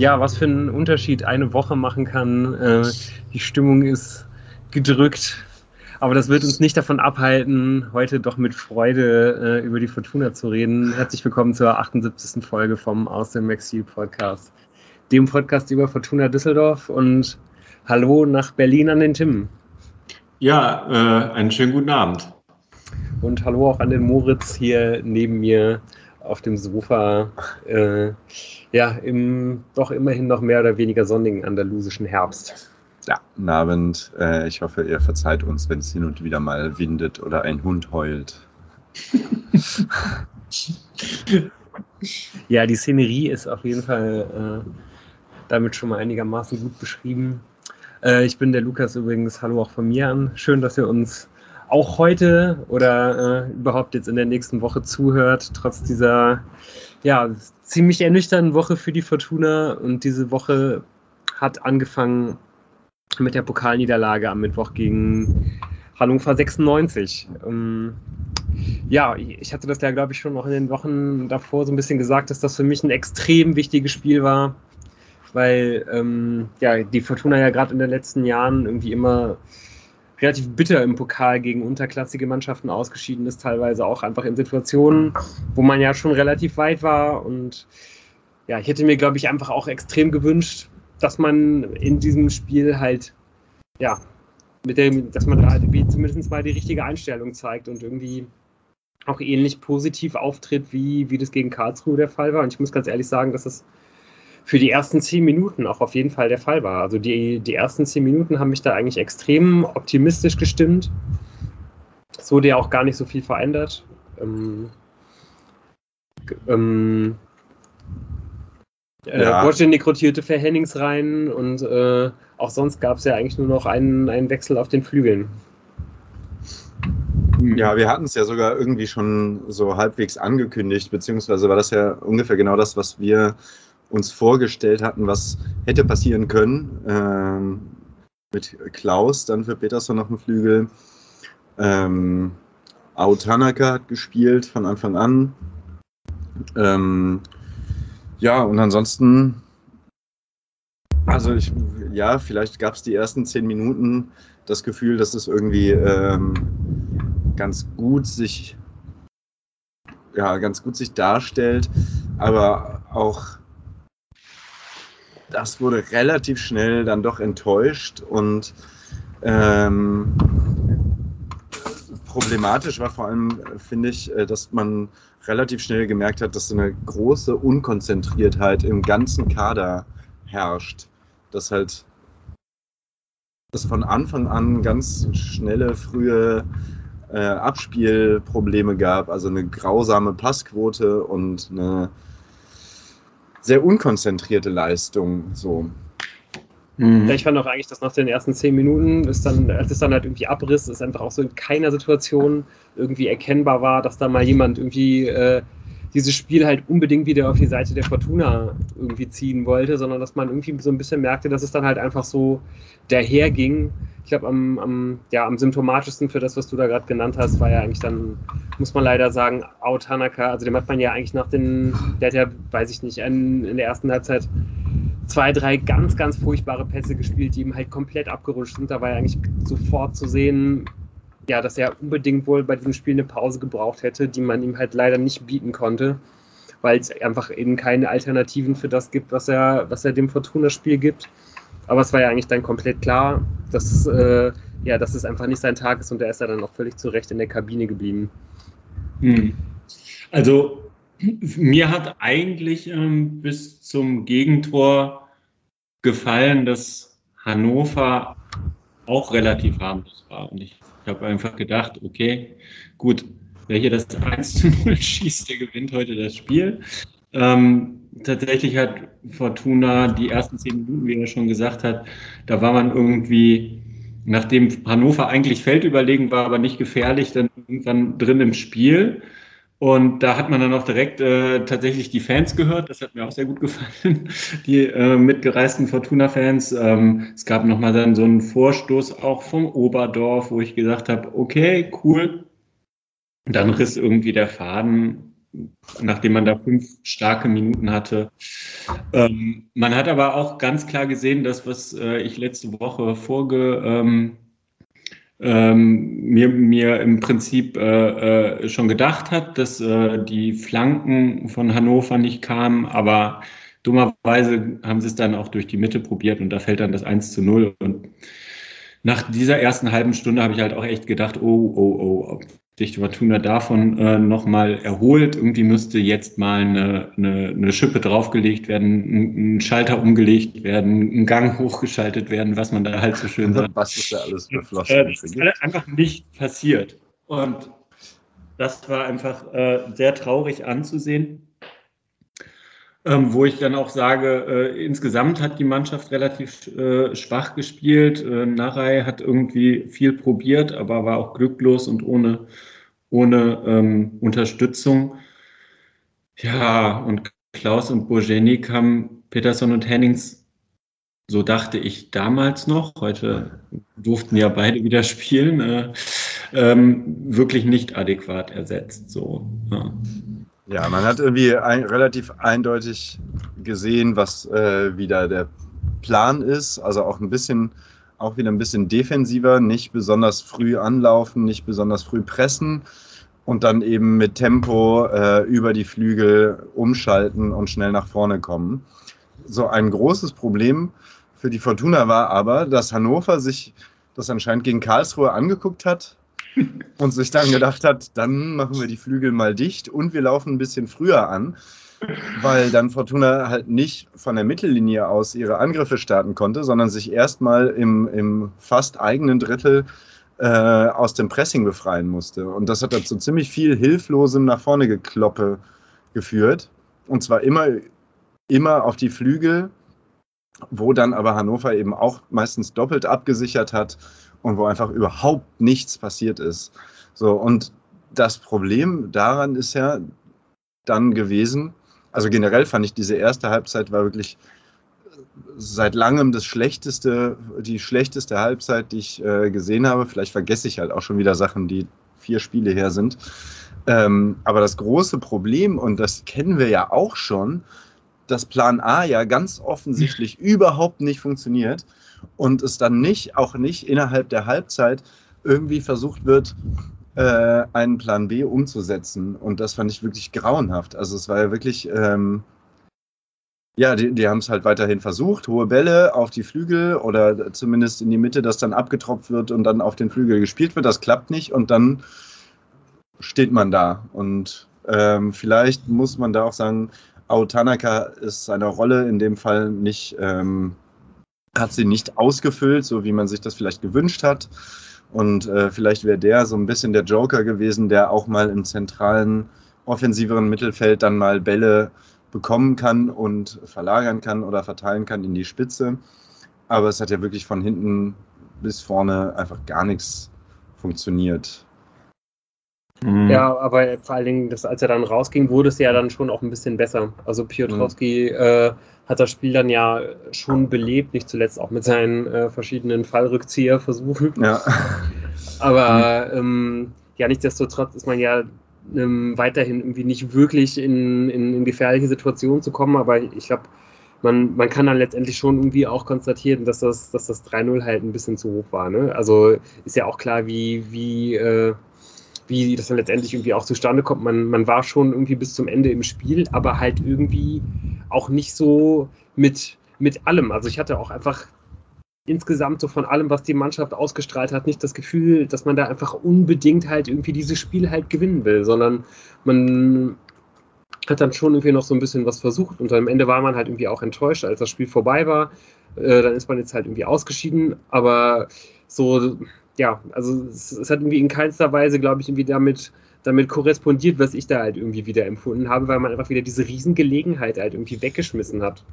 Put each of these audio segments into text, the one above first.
ja, was für einen Unterschied eine Woche machen kann. Äh, die Stimmung ist gedrückt. Aber das wird uns nicht davon abhalten, heute doch mit Freude äh, über die Fortuna zu reden. Herzlich willkommen zur 78. Folge vom Aus dem Exil Podcast, dem Podcast über Fortuna Düsseldorf und Hallo nach Berlin an den Tim. Ja, äh, einen schönen guten Abend. Und hallo auch an den Moritz hier neben mir auf dem Sofa. Äh, ja, im doch immerhin noch mehr oder weniger sonnigen andalusischen Herbst. Ja, guten Abend. Äh, ich hoffe, ihr verzeiht uns, wenn es hin und wieder mal windet oder ein Hund heult. ja, die Szenerie ist auf jeden Fall äh, damit schon mal einigermaßen gut beschrieben. Äh, ich bin der Lukas übrigens. Hallo auch von mir an. Schön, dass ihr uns auch heute oder äh, überhaupt jetzt in der nächsten Woche zuhört, trotz dieser ja, ziemlich ernüchternden Woche für die Fortuna. Und diese Woche hat angefangen mit der Pokalniederlage am Mittwoch gegen Hannover 96. Ähm, ja, ich hatte das ja, glaube ich, schon noch in den Wochen davor so ein bisschen gesagt, dass das für mich ein extrem wichtiges Spiel war, weil ähm, ja, die Fortuna ja gerade in den letzten Jahren irgendwie immer relativ bitter im Pokal gegen unterklassige Mannschaften ausgeschieden ist, teilweise auch einfach in Situationen, wo man ja schon relativ weit war. Und ja, ich hätte mir, glaube ich, einfach auch extrem gewünscht, dass man in diesem Spiel halt, ja, mit dem, dass man halt wie zumindest mal die richtige Einstellung zeigt und irgendwie auch ähnlich positiv auftritt, wie, wie das gegen Karlsruhe der Fall war. Und ich muss ganz ehrlich sagen, dass es für die ersten zehn Minuten auch auf jeden Fall der Fall war. Also die, die ersten zehn Minuten haben mich da eigentlich extrem optimistisch gestimmt. Es wurde ja auch gar nicht so viel verändert. Ähm, ähm, äh, ja. Wojciech rotierte für Hennings rein und äh, auch sonst gab es ja eigentlich nur noch einen, einen Wechsel auf den Flügeln. Ja, wir hatten es ja sogar irgendwie schon so halbwegs angekündigt, beziehungsweise war das ja ungefähr genau das, was wir uns vorgestellt hatten, was hätte passieren können. Ähm, mit Klaus dann für Peterson noch einen Flügel. Ähm, Ao Tanaka hat gespielt von Anfang an. Ähm, ja, und ansonsten, also ich, ja, vielleicht gab es die ersten zehn Minuten das Gefühl, dass es irgendwie ähm, ganz gut sich, ja, ganz gut sich darstellt, aber auch das wurde relativ schnell dann doch enttäuscht und ähm, problematisch war vor allem, finde ich, äh, dass man relativ schnell gemerkt hat, dass eine große Unkonzentriertheit im ganzen Kader herrscht. Dass halt dass von Anfang an ganz schnelle, frühe äh, Abspielprobleme gab, also eine grausame Passquote und eine sehr unkonzentrierte Leistung. So. Mhm. Ja, ich fand auch eigentlich, dass nach den ersten zehn Minuten, ist dann, als es dann halt irgendwie abriss, ist einfach auch so in keiner Situation irgendwie erkennbar war, dass da mal jemand irgendwie äh, dieses Spiel halt unbedingt wieder auf die Seite der Fortuna irgendwie ziehen wollte, sondern dass man irgendwie so ein bisschen merkte, dass es dann halt einfach so daherging. Ich glaube, am, am, ja, am symptomatischsten für das, was du da gerade genannt hast, war ja eigentlich dann, muss man leider sagen, Ao. Also dem hat man ja eigentlich nach den, der hat ja, weiß ich nicht, in, in der ersten Halbzeit zwei, drei ganz, ganz furchtbare Pässe gespielt, die ihm halt komplett abgerutscht sind. Da war ja eigentlich sofort zu sehen, ja, dass er unbedingt wohl bei diesem Spiel eine Pause gebraucht hätte, die man ihm halt leider nicht bieten konnte, weil es einfach eben keine Alternativen für das gibt, was er, was er dem Fortuna-Spiel gibt. Aber es war ja eigentlich dann komplett klar, dass, äh, ja, dass es einfach nicht sein Tag ist und er ist ja dann auch völlig zu Recht in der Kabine geblieben. Hm. Also mir hat eigentlich ähm, bis zum Gegentor gefallen, dass Hannover auch relativ harmlos war. Und ich ich habe einfach gedacht, okay, gut, wer hier das 1 zu 0 schießt, der gewinnt heute das Spiel. Ähm, tatsächlich hat Fortuna die ersten zehn Minuten, wie er schon gesagt hat, da war man irgendwie, nachdem Hannover eigentlich feldüberlegen war, aber nicht gefährlich, dann irgendwann drin im Spiel. Und da hat man dann auch direkt äh, tatsächlich die Fans gehört. Das hat mir auch sehr gut gefallen, die äh, mitgereisten Fortuna-Fans. Ähm, es gab nochmal dann so einen Vorstoß auch vom Oberdorf, wo ich gesagt habe, okay, cool. Und dann riss irgendwie der Faden nachdem man da fünf starke Minuten hatte. Ähm, man hat aber auch ganz klar gesehen, dass was äh, ich letzte Woche vorge ähm, ähm, mir, mir im Prinzip äh, äh, schon gedacht hat, dass äh, die Flanken von Hannover nicht kamen, aber dummerweise haben sie es dann auch durch die Mitte probiert und da fällt dann das 1 zu 0 und nach dieser ersten halben Stunde habe ich halt auch echt gedacht, oh, oh, oh, sich Fortuna davon äh, nochmal erholt. Irgendwie müsste jetzt mal eine, eine, eine Schippe draufgelegt werden, ein, ein, Schalter umgelegt werden, ein Gang hochgeschaltet werden, was man da halt so schön sagt. Was ist da alles beflossen? Äh, das ist einfach nicht passiert. Und das war einfach äh, sehr traurig anzusehen. Ähm, wo ich dann auch sage, äh, insgesamt hat die Mannschaft relativ äh, schwach gespielt. Äh, Narei hat irgendwie viel probiert, aber war auch glücklos und ohne, ohne ähm, Unterstützung. Ja, und Klaus und Bojenik haben Peterson und Hennings, so dachte ich damals noch, heute durften ja beide wieder spielen, äh, ähm, wirklich nicht adäquat ersetzt. So, ja. Ja, man hat irgendwie ein, relativ eindeutig gesehen, was äh, wieder der Plan ist. Also auch ein bisschen, auch wieder ein bisschen defensiver, nicht besonders früh anlaufen, nicht besonders früh pressen und dann eben mit Tempo äh, über die Flügel umschalten und schnell nach vorne kommen. So ein großes Problem für die Fortuna war aber, dass Hannover sich das anscheinend gegen Karlsruhe angeguckt hat und sich dann gedacht hat, dann machen wir die Flügel mal dicht und wir laufen ein bisschen früher an, weil dann Fortuna halt nicht von der Mittellinie aus ihre Angriffe starten konnte, sondern sich erstmal im, im fast eigenen Drittel äh, aus dem Pressing befreien musste. Und das hat dazu ziemlich viel hilflosem nach vorne gekloppe geführt. Und zwar immer, immer auf die Flügel, wo dann aber Hannover eben auch meistens doppelt abgesichert hat und wo einfach überhaupt nichts passiert ist. So, und das Problem daran ist ja dann gewesen, also generell fand ich diese erste Halbzeit war wirklich seit langem das schlechteste, die schlechteste Halbzeit, die ich äh, gesehen habe. Vielleicht vergesse ich halt auch schon wieder Sachen, die vier Spiele her sind. Ähm, aber das große Problem, und das kennen wir ja auch schon, dass Plan A ja ganz offensichtlich überhaupt nicht funktioniert und es dann nicht, auch nicht innerhalb der Halbzeit irgendwie versucht wird, äh, einen Plan B umzusetzen. Und das fand ich wirklich grauenhaft. Also es war ja wirklich, ähm, ja, die, die haben es halt weiterhin versucht, hohe Bälle auf die Flügel oder zumindest in die Mitte, dass dann abgetropft wird und dann auf den Flügel gespielt wird. Das klappt nicht und dann steht man da. Und ähm, vielleicht muss man da auch sagen, Ao Tanaka ist seiner Rolle in dem Fall nicht ähm, hat sie nicht ausgefüllt, so wie man sich das vielleicht gewünscht hat. Und äh, vielleicht wäre der so ein bisschen der Joker gewesen, der auch mal im zentralen, offensiveren Mittelfeld dann mal Bälle bekommen kann und verlagern kann oder verteilen kann in die Spitze. Aber es hat ja wirklich von hinten bis vorne einfach gar nichts funktioniert. Mhm. Ja, aber vor allen Dingen, das, als er dann rausging, wurde es ja dann schon auch ein bisschen besser. Also Piotrowski mhm. äh, hat das Spiel dann ja schon belebt, nicht zuletzt auch mit seinen äh, verschiedenen Fallrückzieherversuchen. Ja. Aber ähm, ja, nichtsdestotrotz ist man ja ähm, weiterhin irgendwie nicht wirklich in, in, in, gefährliche Situationen zu kommen, aber ich glaube, man, man kann dann letztendlich schon irgendwie auch konstatieren, dass das, dass das 3-0 halt ein bisschen zu hoch war. Ne? Also ist ja auch klar, wie, wie äh, wie das dann letztendlich irgendwie auch zustande kommt. Man, man war schon irgendwie bis zum Ende im Spiel, aber halt irgendwie auch nicht so mit, mit allem. Also ich hatte auch einfach insgesamt so von allem, was die Mannschaft ausgestrahlt hat, nicht das Gefühl, dass man da einfach unbedingt halt irgendwie dieses Spiel halt gewinnen will, sondern man hat dann schon irgendwie noch so ein bisschen was versucht und am Ende war man halt irgendwie auch enttäuscht, als das Spiel vorbei war. Äh, dann ist man jetzt halt irgendwie ausgeschieden, aber so ja, also es, es, hat irgendwie in keinster Weise, glaube ich, irgendwie damit, damit korrespondiert, was ich da halt irgendwie wieder empfunden habe, weil man einfach wieder diese Riesengelegenheit halt irgendwie weggeschmissen hat.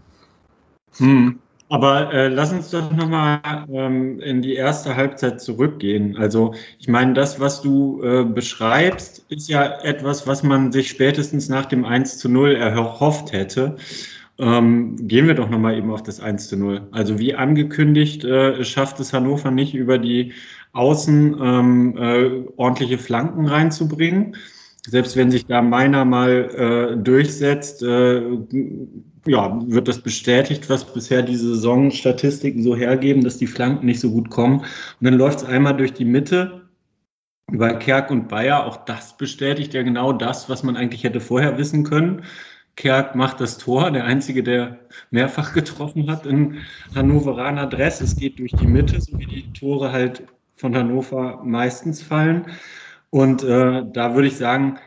Hm. Aber äh, lass uns doch nochmal ähm, in die erste Halbzeit zurückgehen. Also ich meine, das, was du äh, beschreibst, ist ja etwas, was man sich spätestens nach dem 1 zu 0 erhofft hätte. Ähm, gehen wir doch nochmal eben auf das 1 zu 0. Also wie angekündigt, äh, schafft es Hannover nicht über die außen ähm, äh, ordentliche Flanken reinzubringen. selbst wenn sich da meiner mal äh, durchsetzt, äh, ja, wird das bestätigt, was bisher die Saisonstatistiken so hergeben, dass die Flanken nicht so gut kommen. Und dann läuft es einmal durch die Mitte über Kerk und Bayer. Auch das bestätigt ja genau das, was man eigentlich hätte vorher wissen können. Kerk macht das Tor, der einzige, der mehrfach getroffen hat in Hannoveraner Dress. Es geht durch die Mitte, so wie die Tore halt von Hannover meistens fallen. Und äh, da würde ich sagen,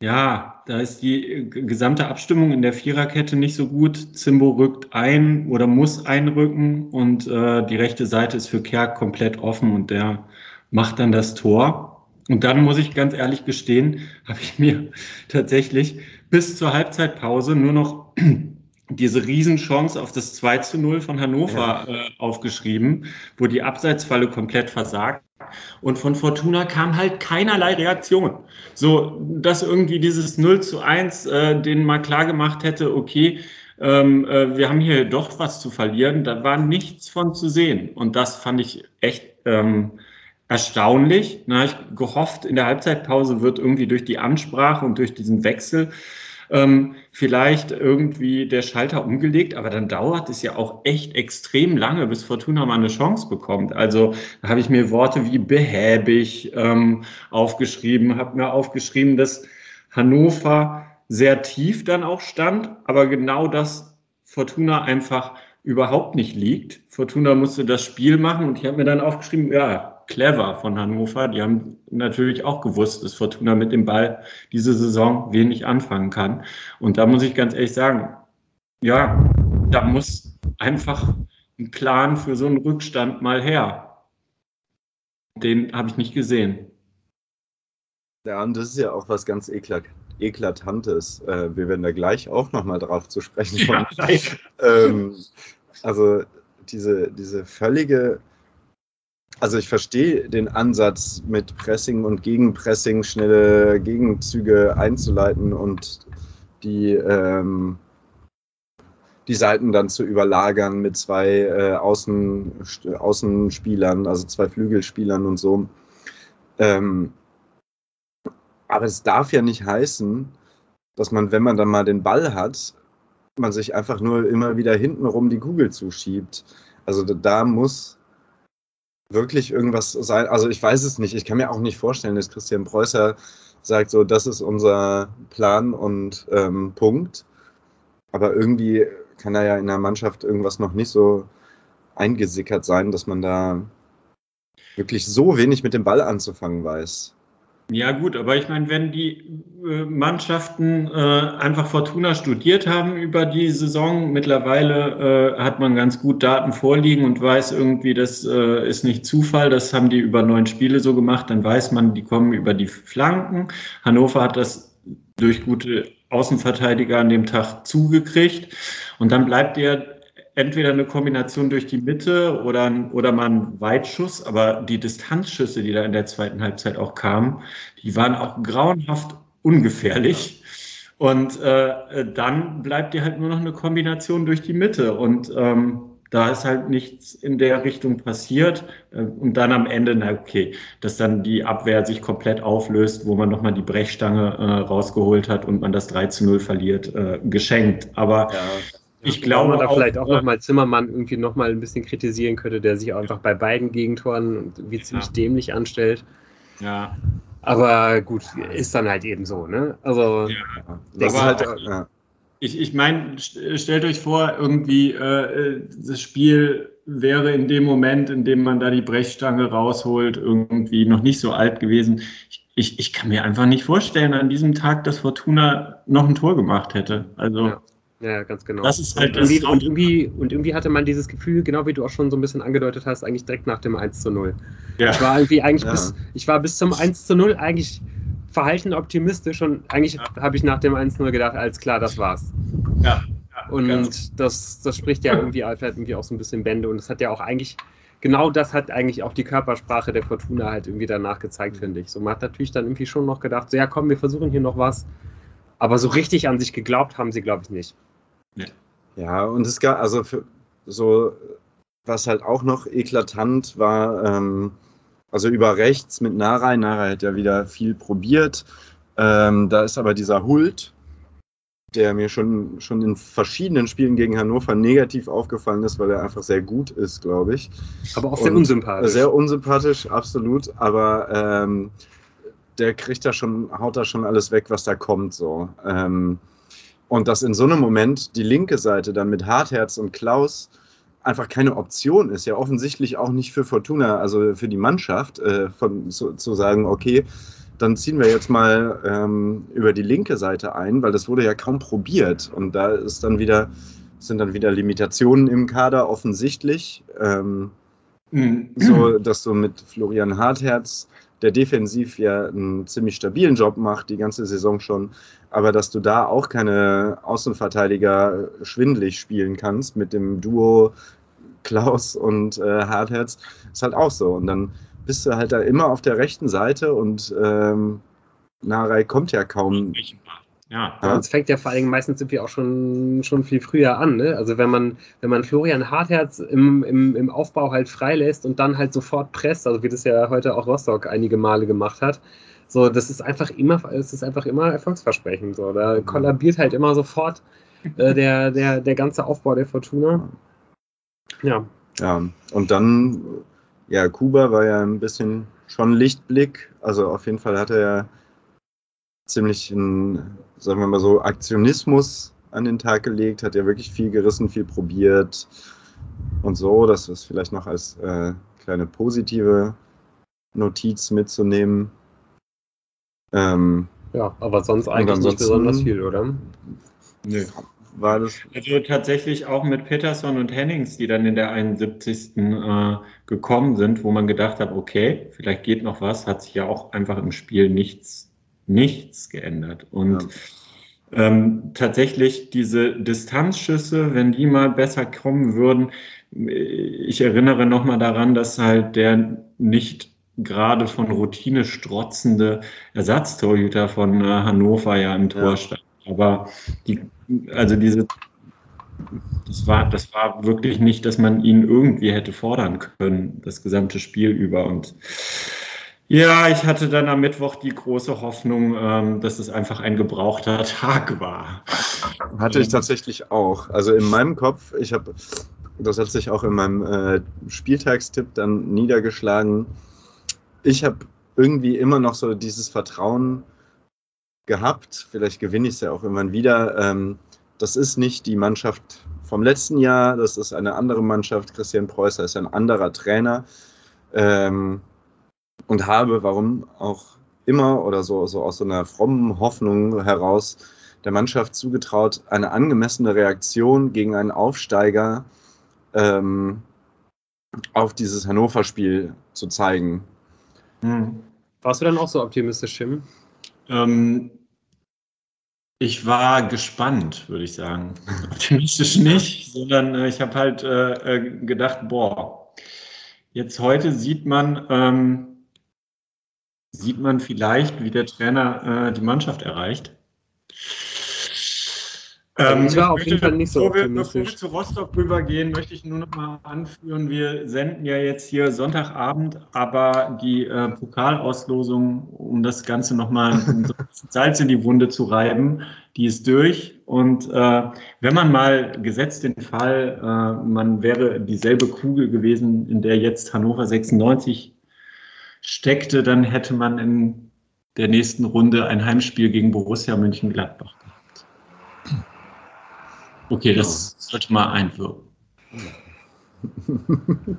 ja, da ist die gesamte Abstimmung in der Viererkette nicht so gut. Zimbo rückt ein oder muss einrücken und äh, die rechte Seite ist für Kerk komplett offen und der macht dann das Tor. Und dann muss ich ganz ehrlich gestehen, habe ich mir tatsächlich bis zur Halbzeitpause nur noch diese Riesenchance auf das 2 zu 0 von Hannover ja. äh, aufgeschrieben, wo die Abseitsfalle komplett versagt. Und von Fortuna kam halt keinerlei Reaktion. So, dass irgendwie dieses 0 zu 1 äh, denen mal klar gemacht hätte, okay, ähm, äh, wir haben hier doch was zu verlieren, da war nichts von zu sehen. Und das fand ich echt ähm, erstaunlich. Na, ich gehofft, in der Halbzeitpause wird irgendwie durch die Ansprache und durch diesen Wechsel ähm, vielleicht irgendwie der Schalter umgelegt, aber dann dauert es ja auch echt extrem lange, bis Fortuna mal eine Chance bekommt. Also da habe ich mir Worte wie behäbig ähm, aufgeschrieben, habe mir aufgeschrieben, dass Hannover sehr tief dann auch stand, aber genau das Fortuna einfach überhaupt nicht liegt. Fortuna musste das Spiel machen und ich habe mir dann aufgeschrieben, ja, clever von Hannover. Die haben natürlich auch gewusst, dass Fortuna mit dem Ball diese Saison wenig anfangen kann. Und da muss ich ganz ehrlich sagen, ja, da muss einfach ein Plan für so einen Rückstand mal her. Den habe ich nicht gesehen. Ja, und das ist ja auch was ganz eklat Eklatantes. Äh, wir werden da gleich auch nochmal drauf zu sprechen kommen. Ja, ähm, also diese, diese völlige also ich verstehe den Ansatz mit Pressing und Gegenpressing, schnelle Gegenzüge einzuleiten und die, ähm, die Seiten dann zu überlagern mit zwei äh, Außen, Außenspielern, also zwei Flügelspielern und so. Ähm, aber es darf ja nicht heißen, dass man, wenn man dann mal den Ball hat, man sich einfach nur immer wieder hintenrum die Kugel zuschiebt. Also da muss wirklich irgendwas sein? Also ich weiß es nicht. Ich kann mir auch nicht vorstellen, dass Christian Preußer sagt, so, das ist unser Plan und ähm, Punkt. Aber irgendwie kann da ja in der Mannschaft irgendwas noch nicht so eingesickert sein, dass man da wirklich so wenig mit dem Ball anzufangen weiß. Ja gut, aber ich meine, wenn die äh, Mannschaften äh, einfach Fortuna studiert haben über die Saison, mittlerweile äh, hat man ganz gut Daten vorliegen und weiß irgendwie, das äh, ist nicht Zufall, das haben die über neun Spiele so gemacht, dann weiß man, die kommen über die Flanken. Hannover hat das durch gute Außenverteidiger an dem Tag zugekriegt und dann bleibt der entweder eine Kombination durch die Mitte oder, oder mal ein Weitschuss, aber die Distanzschüsse, die da in der zweiten Halbzeit auch kamen, die waren auch grauenhaft ungefährlich. Und äh, dann bleibt dir halt nur noch eine Kombination durch die Mitte. Und ähm, da ist halt nichts in der Richtung passiert. Äh, und dann am Ende, na okay, dass dann die Abwehr sich komplett auflöst, wo man nochmal die Brechstange äh, rausgeholt hat und man das 3 zu 0 verliert, äh, geschenkt. Aber ja. Ich glaube, man da auch, vielleicht auch nochmal Zimmermann irgendwie nochmal ein bisschen kritisieren könnte, der sich einfach bei beiden Gegentoren wie ziemlich ja. dämlich anstellt. Ja. Aber gut, ist dann halt eben so, ne? Also, ja. das ist halt, ja. Ich, ich meine, stellt euch vor, irgendwie äh, das Spiel wäre in dem Moment, in dem man da die Brechstange rausholt, irgendwie noch nicht so alt gewesen. Ich, ich, ich kann mir einfach nicht vorstellen an diesem Tag, dass Fortuna noch ein Tor gemacht hätte. Also. Ja. Ja, ganz genau. Das ist halt und, irgendwie, und, irgendwie, und irgendwie hatte man dieses Gefühl, genau wie du auch schon so ein bisschen angedeutet hast, eigentlich direkt nach dem 1 zu 0. Ja. Ich war irgendwie eigentlich ja. bis, ich war bis zum 1 zu 0 eigentlich verhalten optimistisch und eigentlich ja. habe ich nach dem 1 zu 0 gedacht, alles klar, das war's. Ja. und das, das spricht ja irgendwie halt irgendwie auch so ein bisschen Bände und das hat ja auch eigentlich, genau das hat eigentlich auch die Körpersprache der Fortuna halt irgendwie danach gezeigt, finde ich. So, man hat natürlich dann irgendwie schon noch gedacht, so ja komm, wir versuchen hier noch was. Aber so richtig an sich geglaubt haben sie, glaube ich, nicht. Ja, und es gab, also für, so, was halt auch noch eklatant war, ähm, also über rechts mit Narai. Narai hat ja wieder viel probiert. Ähm, da ist aber dieser Hult, der mir schon, schon in verschiedenen Spielen gegen Hannover negativ aufgefallen ist, weil er einfach sehr gut ist, glaube ich. Aber auch sehr unsympathisch. Sehr unsympathisch, absolut. Aber ähm, der kriegt da schon, haut da schon alles weg, was da kommt. So. Ähm, und dass in so einem Moment die linke Seite dann mit Hartherz und Klaus einfach keine Option ist, ja offensichtlich auch nicht für Fortuna, also für die Mannschaft, äh, von, zu, zu sagen, okay, dann ziehen wir jetzt mal ähm, über die linke Seite ein, weil das wurde ja kaum probiert. Und da ist dann wieder, sind dann wieder Limitationen im Kader offensichtlich. Ähm, mhm. So, dass du mit Florian Hartherz, der defensiv ja einen ziemlich stabilen Job macht, die ganze Saison schon, aber dass du da auch keine Außenverteidiger schwindlig spielen kannst mit dem Duo Klaus und äh, Hartherz, ist halt auch so. Und dann bist du halt da immer auf der rechten Seite und ähm, Narei kommt ja kaum. Ja. ja. Es fängt ja vor allem meistens irgendwie auch schon, schon viel früher an. Ne? Also wenn man, wenn man Florian Hartherz im, im, im Aufbau halt freilässt und dann halt sofort presst, also wie das ja heute auch Rostock einige Male gemacht hat, so, das ist einfach immer, es ist einfach immer erfolgsversprechend. So. Da mhm. kollabiert halt immer sofort äh, der, der, der ganze Aufbau der Fortuna. Ja. Ja, und dann ja, Kuba war ja ein bisschen schon Lichtblick. Also auf jeden Fall hat er ja ziemlich einen, sagen wir mal so, Aktionismus an den Tag gelegt, hat ja wirklich viel gerissen, viel probiert und so. Das ist vielleicht noch als äh, kleine positive Notiz mitzunehmen. Ähm, ja, aber sonst eigentlich nicht besonders viel, oder? Nö war das. Also tatsächlich auch mit Peterson und Hennings, die dann in der 71. Äh, gekommen sind, wo man gedacht hat, okay, vielleicht geht noch was, hat sich ja auch einfach im Spiel nichts, nichts geändert. Und ja. ähm, tatsächlich diese Distanzschüsse, wenn die mal besser kommen würden, ich erinnere nochmal daran, dass halt der nicht gerade von Routine strotzende Ersatztorhüter von äh, Hannover ja im Tor ja. stand. Aber die also diese, das war, das war wirklich nicht, dass man ihn irgendwie hätte fordern können, das gesamte Spiel über. Und ja, ich hatte dann am Mittwoch die große Hoffnung, ähm, dass es einfach ein gebrauchter Tag war. Hatte ich tatsächlich auch. Also in meinem Kopf, ich habe, das hat sich auch in meinem äh, Spieltagstipp dann niedergeschlagen. Ich habe irgendwie immer noch so dieses Vertrauen gehabt. Vielleicht gewinne ich es ja auch irgendwann wieder. Ähm, das ist nicht die Mannschaft vom letzten Jahr, das ist eine andere Mannschaft. Christian Preußer ist ein anderer Trainer. Ähm, und habe, warum auch immer oder so, so aus so einer frommen Hoffnung heraus, der Mannschaft zugetraut, eine angemessene Reaktion gegen einen Aufsteiger ähm, auf dieses Hannover-Spiel zu zeigen. Hm. Warst du dann auch so optimistisch, Tim? Ähm, ich war gespannt, würde ich sagen. Optimistisch nicht, sondern äh, ich habe halt äh, äh, gedacht, boah, jetzt heute sieht man, ähm, sieht man vielleicht, wie der Trainer äh, die Mannschaft erreicht. Ähm, ich war auf jeden Fall nicht so bevor wir, bevor wir zu Rostock rübergehen, möchte ich nur noch mal anführen, wir senden ja jetzt hier Sonntagabend, aber die äh, Pokalauslosung, um das Ganze noch mal Salz in die Wunde zu reiben, die ist durch. Und äh, wenn man mal gesetzt den Fall, äh, man wäre dieselbe Kugel gewesen, in der jetzt Hannover 96 steckte, dann hätte man in der nächsten Runde ein Heimspiel gegen Borussia Mönchengladbach Okay, das ja. sollte mal einwirken.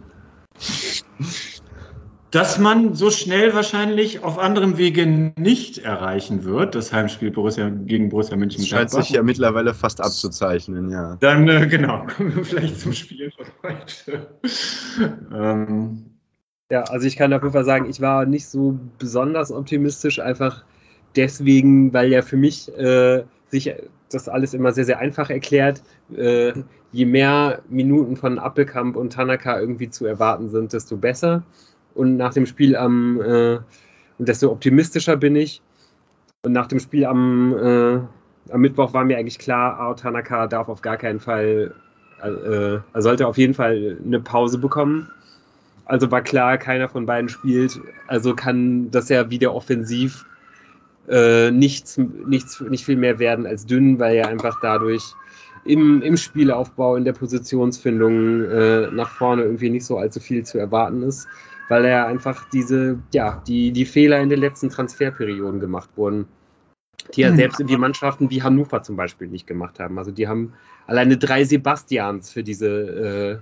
Dass man so schnell wahrscheinlich auf anderem Wege nicht erreichen wird, das Heimspiel Borussia gegen Borussia München. Das scheint sich ja mittlerweile fast abzuzeichnen, ja. Dann, äh, genau, kommen wir vielleicht zum Spiel von heute. ähm. Ja, also ich kann auf jeden Fall sagen, ich war nicht so besonders optimistisch, einfach deswegen, weil ja für mich äh, sich das alles immer sehr, sehr einfach erklärt. Äh, je mehr Minuten von Appelkamp und Tanaka irgendwie zu erwarten sind, desto besser. Und nach dem Spiel am, äh, desto optimistischer bin ich. Und nach dem Spiel am, äh, am Mittwoch war mir eigentlich klar, Ao Tanaka darf auf gar keinen Fall, äh, er sollte auf jeden Fall eine Pause bekommen. Also war klar, keiner von beiden spielt. Also kann das ja wieder offensiv äh, nichts, nichts, nicht viel mehr werden als dünn, weil er einfach dadurch im, im Spielaufbau, in der Positionsfindung äh, nach vorne irgendwie nicht so allzu viel zu erwarten ist, weil er einfach diese, ja, die, die Fehler in den letzten Transferperioden gemacht wurden, die ja mhm. selbst irgendwie Mannschaften wie Hannover zum Beispiel nicht gemacht haben. Also die haben alleine drei Sebastians für diese äh,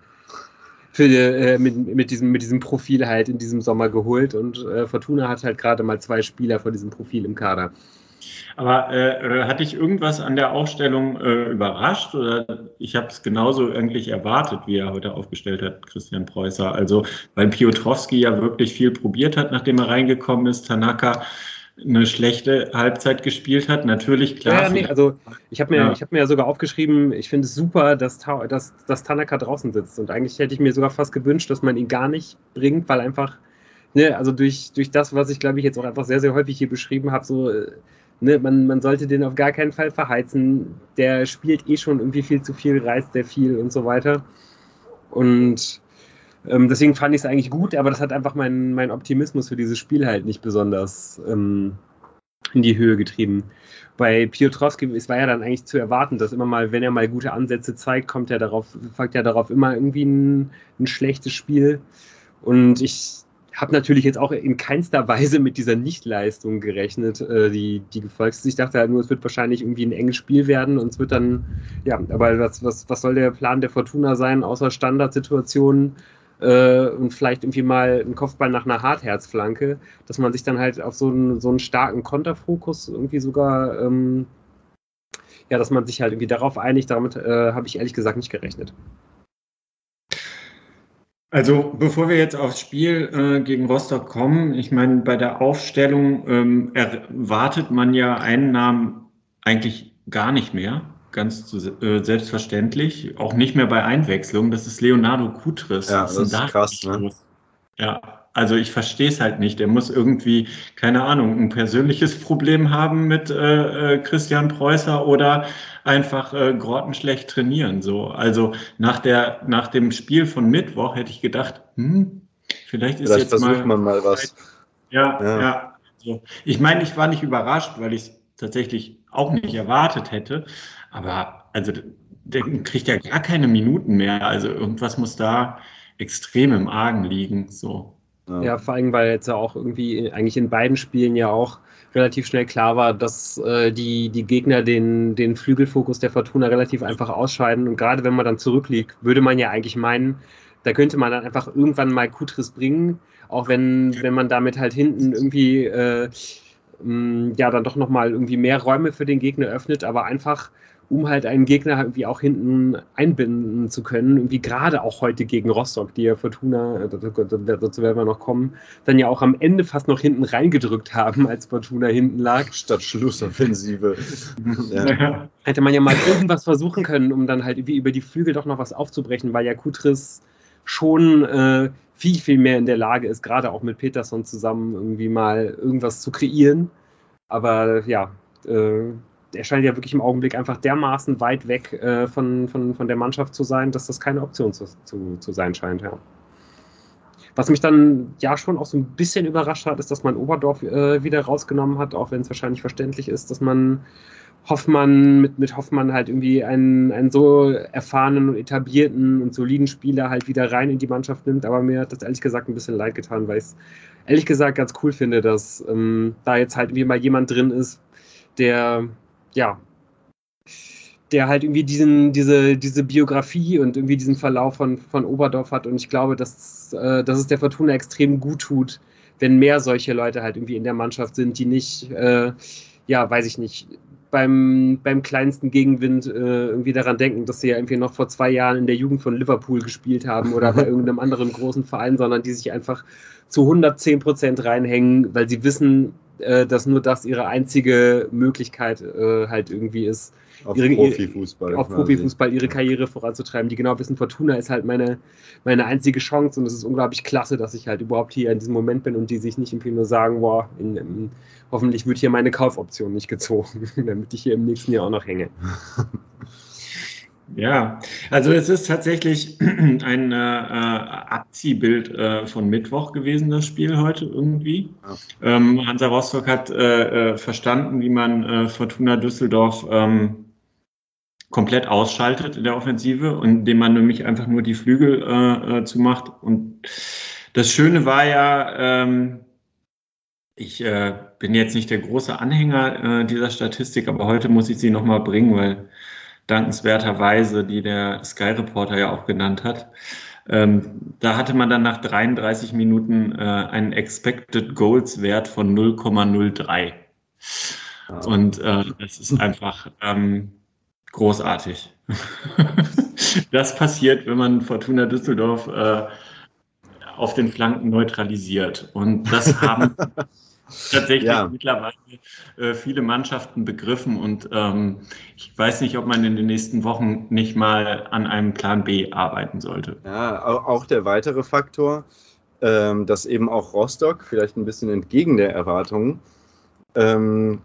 für, äh, mit, mit, diesem, mit diesem Profil halt in diesem Sommer geholt und äh, Fortuna hat halt gerade mal zwei Spieler von diesem Profil im Kader. Aber äh, hat dich irgendwas an der Aufstellung äh, überrascht oder ich habe es genauso eigentlich erwartet, wie er heute aufgestellt hat, Christian Preußer? Also, weil Piotrowski ja wirklich viel probiert hat, nachdem er reingekommen ist. Tanaka eine schlechte Halbzeit gespielt hat. Natürlich, klar. Ja, nee, also ich habe mir, ja. hab mir ja sogar aufgeschrieben, ich finde es super, dass, dass, dass Tanaka draußen sitzt. Und eigentlich hätte ich mir sogar fast gewünscht, dass man ihn gar nicht bringt, weil einfach, ne, also durch, durch das, was ich glaube ich jetzt auch einfach sehr, sehr häufig hier beschrieben habe, so, ne, man, man sollte den auf gar keinen Fall verheizen. Der spielt eh schon irgendwie viel zu viel, reißt der viel und so weiter. Und ähm, deswegen fand ich es eigentlich gut, aber das hat einfach meinen mein Optimismus für dieses Spiel halt nicht besonders ähm, in die Höhe getrieben. Bei Piotrowski, es war ja dann eigentlich zu erwarten, dass immer mal, wenn er mal gute Ansätze zeigt, kommt er darauf, folgt er darauf immer irgendwie ein, ein schlechtes Spiel. Und ich habe natürlich jetzt auch in keinster Weise mit dieser Nichtleistung gerechnet, äh, die, die gefolgt ist. Ich dachte halt nur, es wird wahrscheinlich irgendwie ein enges Spiel werden und es wird dann, ja, aber was, was, was soll der Plan der Fortuna sein, außer Standardsituationen? Äh, und vielleicht irgendwie mal einen Kopfball nach einer Hartherzflanke, dass man sich dann halt auf so einen, so einen starken Konterfokus irgendwie sogar, ähm, ja, dass man sich halt irgendwie darauf einigt, damit äh, habe ich ehrlich gesagt nicht gerechnet. Also bevor wir jetzt aufs Spiel äh, gegen Rostock kommen, ich meine, bei der Aufstellung ähm, erwartet man ja einen Namen eigentlich gar nicht mehr ganz äh, selbstverständlich, auch nicht mehr bei Einwechslung, das ist Leonardo Kutris. Ja, das ist, das ist krass, ne? Ja, also ich verstehe es halt nicht. Der muss irgendwie, keine Ahnung, ein persönliches Problem haben mit äh, äh, Christian Preußer oder einfach äh, grottenschlecht trainieren. So, also nach der nach dem Spiel von Mittwoch hätte ich gedacht, hm, vielleicht ist vielleicht jetzt versucht mal, man mal was. Ja, ja. ja. So. Ich meine, ich war nicht überrascht, weil ich es tatsächlich auch nicht erwartet hätte. Aber also der kriegt ja gar keine Minuten mehr. Also irgendwas muss da extrem im Argen liegen. So. Ja. ja, vor allem, weil jetzt ja auch irgendwie eigentlich in beiden Spielen ja auch relativ schnell klar war, dass äh, die, die Gegner den, den Flügelfokus der Fortuna relativ einfach ausscheiden. Und gerade wenn man dann zurückliegt, würde man ja eigentlich meinen, da könnte man dann einfach irgendwann mal Kutris bringen, auch wenn, wenn man damit halt hinten irgendwie äh, ja dann doch nochmal irgendwie mehr Räume für den Gegner öffnet, aber einfach um halt einen Gegner irgendwie auch hinten einbinden zu können. Irgendwie gerade auch heute gegen Rostock, die ja Fortuna, äh, dazu werden wir noch kommen, dann ja auch am Ende fast noch hinten reingedrückt haben, als Fortuna hinten lag. Statt Schlussoffensive. ja. Hätte man ja mal irgendwas versuchen können, um dann halt irgendwie über die Flügel doch noch was aufzubrechen, weil ja Kutris schon äh, viel, viel mehr in der Lage ist, gerade auch mit Peterson zusammen irgendwie mal irgendwas zu kreieren. Aber ja, äh, er scheint ja wirklich im Augenblick einfach dermaßen weit weg äh, von, von, von der Mannschaft zu sein, dass das keine Option zu, zu, zu sein scheint. Ja. Was mich dann ja schon auch so ein bisschen überrascht hat, ist, dass man Oberdorf äh, wieder rausgenommen hat, auch wenn es wahrscheinlich verständlich ist, dass man Hoffmann mit, mit Hoffmann halt irgendwie einen, einen so erfahrenen und etablierten und soliden Spieler halt wieder rein in die Mannschaft nimmt. Aber mir hat das ehrlich gesagt ein bisschen leid getan, weil ich es ehrlich gesagt ganz cool finde, dass ähm, da jetzt halt irgendwie mal jemand drin ist, der ja, der halt irgendwie diesen, diese, diese Biografie und irgendwie diesen Verlauf von, von Oberdorf hat. Und ich glaube, dass, äh, dass es der Fortuna extrem gut tut, wenn mehr solche Leute halt irgendwie in der Mannschaft sind, die nicht, äh, ja, weiß ich nicht, beim, beim kleinsten Gegenwind äh, irgendwie daran denken, dass sie ja irgendwie noch vor zwei Jahren in der Jugend von Liverpool gespielt haben oder bei irgendeinem anderen großen Verein, sondern die sich einfach zu 110 Prozent reinhängen, weil sie wissen, äh, dass nur das ihre einzige Möglichkeit äh, halt irgendwie ist, auf ihre, Profifußball, auf Profifußball ihre Karriere voranzutreiben. Die genau wissen, Fortuna ist halt meine, meine einzige Chance und es ist unglaublich klasse, dass ich halt überhaupt hier in diesem Moment bin und die sich nicht irgendwie nur sagen, boah, in, in, hoffentlich wird hier meine Kaufoption nicht gezogen, damit ich hier im nächsten Jahr auch noch hänge. Ja, also es ist tatsächlich ein äh, Abziehbild äh, von Mittwoch gewesen, das Spiel heute irgendwie. Ja. Ähm, Hansa Rostock hat äh, äh verstanden, wie man äh, Fortuna Düsseldorf ähm, komplett ausschaltet in der Offensive und indem man nämlich einfach nur die Flügel äh, zumacht. Und das Schöne war ja, ähm, ich bin jetzt nicht der große Anhänger dieser Statistik, aber heute muss ich sie nochmal bringen, weil dankenswerterweise, die der Sky Reporter ja auch genannt hat. Ähm, da hatte man dann nach 33 Minuten äh, einen Expected Goals Wert von 0,03. Und äh, das ist einfach ähm, großartig. das passiert, wenn man Fortuna Düsseldorf äh, auf den Flanken neutralisiert. Und das haben tatsächlich ja. mittlerweile äh, viele Mannschaften begriffen und ähm, ich weiß nicht, ob man in den nächsten Wochen nicht mal an einem Plan B arbeiten sollte. Ja, auch der weitere Faktor, ähm, dass eben auch Rostock vielleicht ein bisschen entgegen der Erwartungen ähm,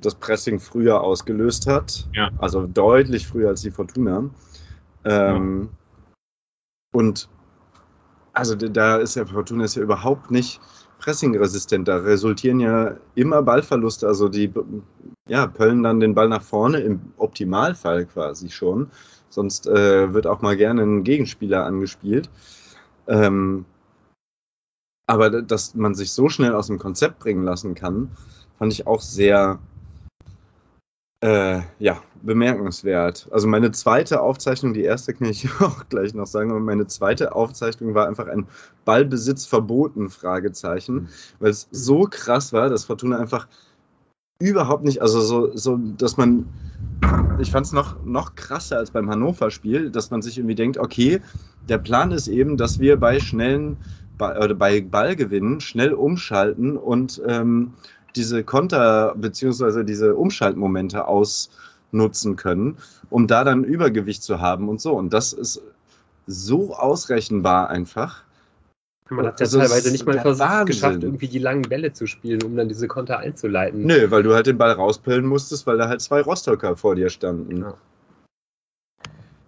das Pressing früher ausgelöst hat, ja. also deutlich früher als die Fortuna. Ähm, ja. Und also da ist ja Fortuna ist ja überhaupt nicht pressingresistent. Da resultieren ja immer Ballverluste. Also die ja, pöllen dann den Ball nach vorne, im Optimalfall quasi schon. Sonst äh, wird auch mal gerne ein Gegenspieler angespielt. Ähm, aber dass man sich so schnell aus dem Konzept bringen lassen kann, fand ich auch sehr äh, ja, bemerkenswert. Also meine zweite Aufzeichnung, die erste kann ich auch gleich noch sagen, aber meine zweite Aufzeichnung war einfach ein Ballbesitz verboten, Fragezeichen, mhm. weil es so krass war, dass Fortuna einfach überhaupt nicht, also so, so dass man, ich fand es noch, noch krasser als beim Hannover-Spiel, dass man sich irgendwie denkt, okay, der Plan ist eben, dass wir bei schnellen, bei, bei Ballgewinnen schnell umschalten und ähm, diese Konter- bzw. diese Umschaltmomente ausnutzen können, um da dann Übergewicht zu haben und so. Und das ist so ausrechenbar einfach. Man hat ja also teilweise nicht mal versucht, geschafft, irgendwie die langen Bälle zu spielen, um dann diese Konter einzuleiten. Nö, weil du halt den Ball rauspillen musstest, weil da halt zwei Rostocker vor dir standen. Ja.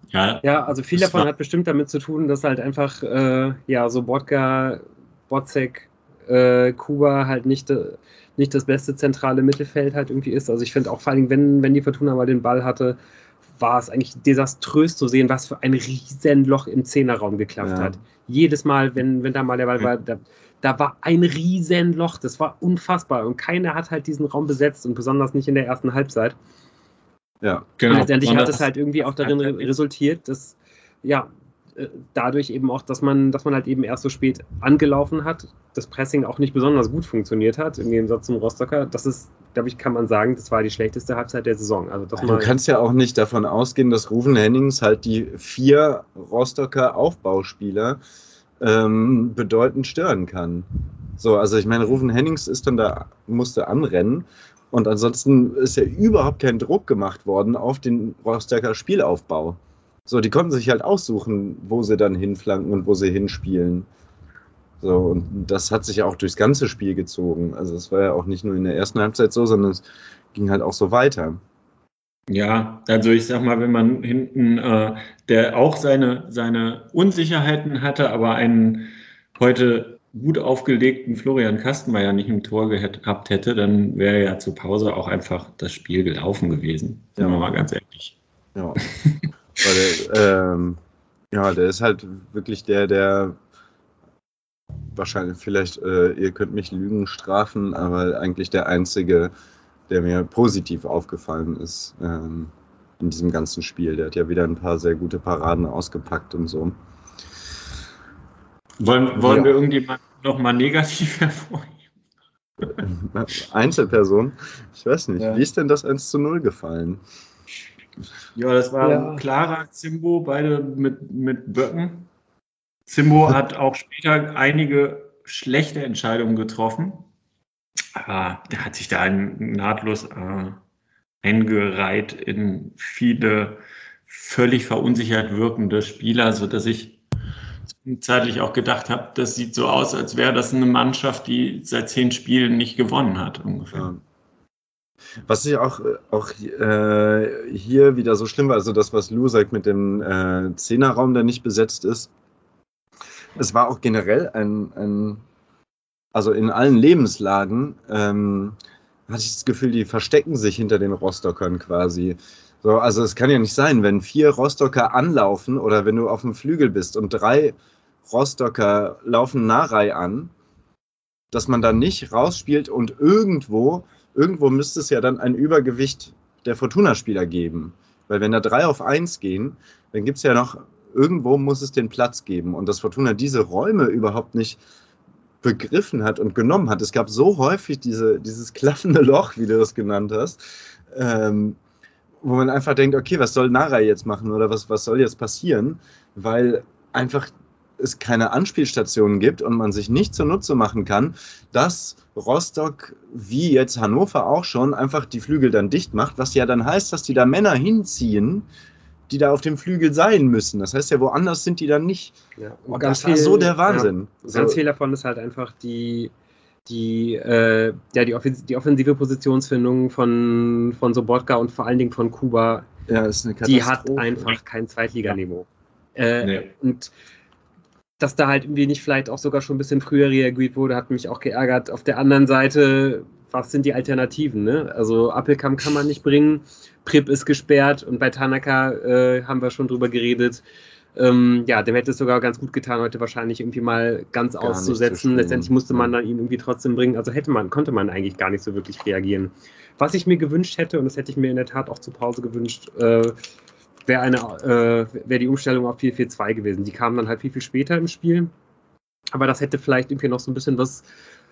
Ja, ja also viel davon hat bestimmt damit zu tun, dass halt einfach, äh, ja, so Bodka, Botzek, äh, Kuba halt nicht, äh, nicht das beste zentrale Mittelfeld halt irgendwie ist. Also ich finde auch vor allem, wenn, wenn die Fortuna mal den Ball hatte, war es eigentlich desaströs zu sehen, was für ein Riesenloch im Zehnerraum geklafft ja. hat. Jedes Mal, wenn, wenn da mal der Ball war, da, da war ein Riesenloch. Das war unfassbar. Und keiner hat halt diesen Raum besetzt und besonders nicht in der ersten Halbzeit. Ja, genau. Und letztendlich hat es halt irgendwie auch darin resultiert, dass ja, dadurch eben auch, dass man, dass man halt eben erst so spät angelaufen hat, das Pressing auch nicht besonders gut funktioniert hat, im Gegensatz zum Rostocker. Das ist, glaube ich, kann man sagen, das war die schlechteste Halbzeit der Saison. Also, dass du kannst ja auch nicht davon ausgehen, dass Rufen Hennings halt die vier Rostocker Aufbauspieler ähm, bedeutend stören kann. So, also ich meine, Rufen Hennings ist dann da, musste anrennen und ansonsten ist ja überhaupt kein Druck gemacht worden auf den Rostocker Spielaufbau. So, die konnten sich halt aussuchen, wo sie dann hinflanken und wo sie hinspielen. So, und das hat sich ja auch durchs ganze Spiel gezogen. Also es war ja auch nicht nur in der ersten Halbzeit so, sondern es ging halt auch so weiter. Ja, also ich sag mal, wenn man hinten, äh, der auch seine, seine Unsicherheiten hatte, aber einen heute gut aufgelegten Florian Kastenmeier nicht im Tor gehabt hätte, dann wäre ja zur Pause auch einfach das Spiel gelaufen gewesen. Sind ja. wir mal ganz ehrlich. Ja. Weil der, ähm, ja, der ist halt wirklich der, der wahrscheinlich, vielleicht, äh, ihr könnt mich Lügen strafen, aber eigentlich der einzige, der mir positiv aufgefallen ist ähm, in diesem ganzen Spiel. Der hat ja wieder ein paar sehr gute Paraden ausgepackt und so. Wollen, wollen ja. wir irgendjemand nochmal negativ hervorheben? Einzelperson? Ich weiß nicht. Ja. Wie ist denn das 1 zu 0 gefallen? Ja, das war ja. klarer Zimbo, beide mit, mit Böcken. Zimbo hat auch später einige schlechte Entscheidungen getroffen. Aber der hat sich da nahtlos äh, eingereiht in viele völlig verunsichert wirkende Spieler, sodass ich zeitlich auch gedacht habe, das sieht so aus, als wäre das eine Mannschaft, die seit zehn Spielen nicht gewonnen hat, ungefähr. Was ich auch, auch äh, hier wieder so schlimm war, also das, was Lou sagt mit dem äh, Zehnerraum, der nicht besetzt ist, es war auch generell ein, ein also in allen Lebenslagen, ähm, hatte ich das Gefühl, die verstecken sich hinter den Rostockern quasi. So, also es kann ja nicht sein, wenn vier Rostocker anlaufen oder wenn du auf dem Flügel bist und drei Rostocker laufen Narei an, dass man dann nicht rausspielt und irgendwo, irgendwo müsste es ja dann ein Übergewicht der Fortuna-Spieler geben. Weil wenn da drei auf eins gehen, dann gibt es ja noch, irgendwo muss es den Platz geben. Und dass Fortuna diese Räume überhaupt nicht begriffen hat und genommen hat. Es gab so häufig diese, dieses klaffende Loch, wie du das genannt hast, ähm, wo man einfach denkt, okay, was soll Nara jetzt machen oder was, was soll jetzt passieren? Weil einfach es keine Anspielstationen gibt und man sich nicht zunutze machen kann, dass Rostock, wie jetzt Hannover auch schon, einfach die Flügel dann dicht macht, was ja dann heißt, dass die da Männer hinziehen, die da auf dem Flügel sein müssen. Das heißt ja, woanders sind die dann nicht. Ja, und das war so der Wahnsinn. Ja, ganz viel davon ist halt einfach die, die, äh, ja, die, Offens die, offensive Positionsfindung von, von Sobotka und vor allen Dingen von Kuba. Ja, ist eine die hat einfach kein Zweitliganiveau. Äh, nee. Und dass da halt irgendwie nicht vielleicht auch sogar schon ein bisschen früher reagiert wurde, hat mich auch geärgert. Auf der anderen Seite, was sind die Alternativen? Ne? Also Appelkamp kann man nicht bringen, Prip ist gesperrt und bei Tanaka äh, haben wir schon drüber geredet. Ähm, ja, dem hätte es sogar ganz gut getan, heute wahrscheinlich irgendwie mal ganz gar auszusetzen. Letztendlich musste man dann ihn irgendwie trotzdem bringen. Also hätte man, konnte man eigentlich gar nicht so wirklich reagieren. Was ich mir gewünscht hätte, und das hätte ich mir in der Tat auch zur Pause gewünscht, äh, wäre eine, äh, wäre die Umstellung auf 4-4-2 gewesen. Die kam dann halt viel, viel später im Spiel. Aber das hätte vielleicht irgendwie noch so ein bisschen was,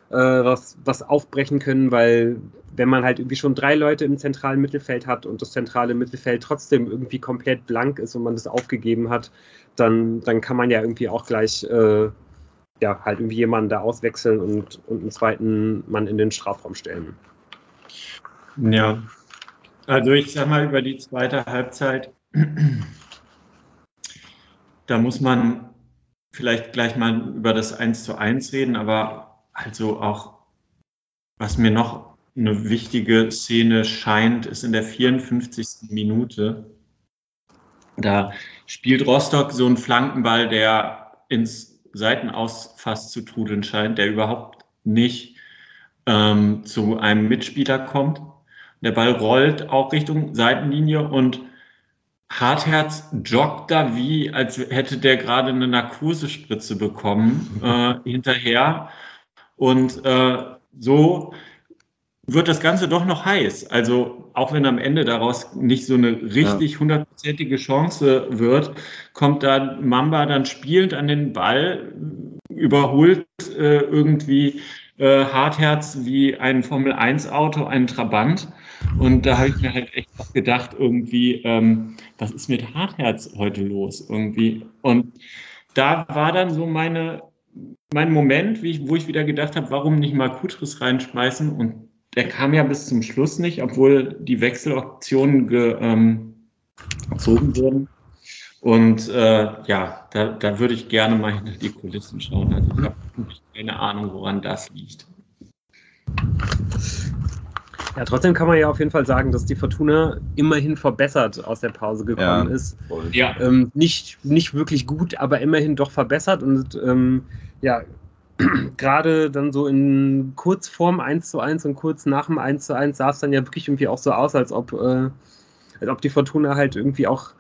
äh, was, was aufbrechen können, weil wenn man halt irgendwie schon drei Leute im zentralen Mittelfeld hat und das zentrale Mittelfeld trotzdem irgendwie komplett blank ist und man das aufgegeben hat, dann, dann kann man ja irgendwie auch gleich äh, ja, halt irgendwie jemanden da auswechseln und, und einen zweiten Mann in den Strafraum stellen. Ja, also ich sag mal, über die zweite Halbzeit da muss man vielleicht gleich mal über das 1 zu 1 reden, aber also auch, was mir noch eine wichtige Szene scheint, ist in der 54. Minute. Da spielt Rostock so einen Flankenball, der ins Seitenaus fast zu trudeln scheint, der überhaupt nicht ähm, zu einem Mitspieler kommt. Der Ball rollt auch Richtung Seitenlinie und Hartherz joggt da wie, als hätte der gerade eine Narkosespritze bekommen, äh, hinterher. Und äh, so wird das Ganze doch noch heiß. Also auch wenn am Ende daraus nicht so eine richtig hundertprozentige Chance wird, kommt da Mamba dann spielend an den Ball, überholt äh, irgendwie äh, Hartherz wie ein Formel-1-Auto, einen Trabant. Und da habe ich mir halt echt gedacht, irgendwie, ähm, was ist mit Hartherz heute los irgendwie? Und da war dann so meine, mein Moment, ich, wo ich wieder gedacht habe, warum nicht mal Kutris reinschmeißen? Und der kam ja bis zum Schluss nicht, obwohl die Wechseloptionen ge, ähm, gezogen wurden. Und äh, ja, da, da würde ich gerne mal hinter die Kulissen schauen. Also ich habe keine Ahnung, woran das liegt. Ja, trotzdem kann man ja auf jeden Fall sagen, dass die Fortuna immerhin verbessert aus der Pause gekommen ja, ist. Ja. Ähm, nicht, nicht wirklich gut, aber immerhin doch verbessert und ähm, ja, gerade dann so in kurz vorm 1 zu 1 und kurz nach dem 1 zu 1 sah es dann ja wirklich irgendwie auch so aus, als ob, äh, als ob die Fortuna halt irgendwie auch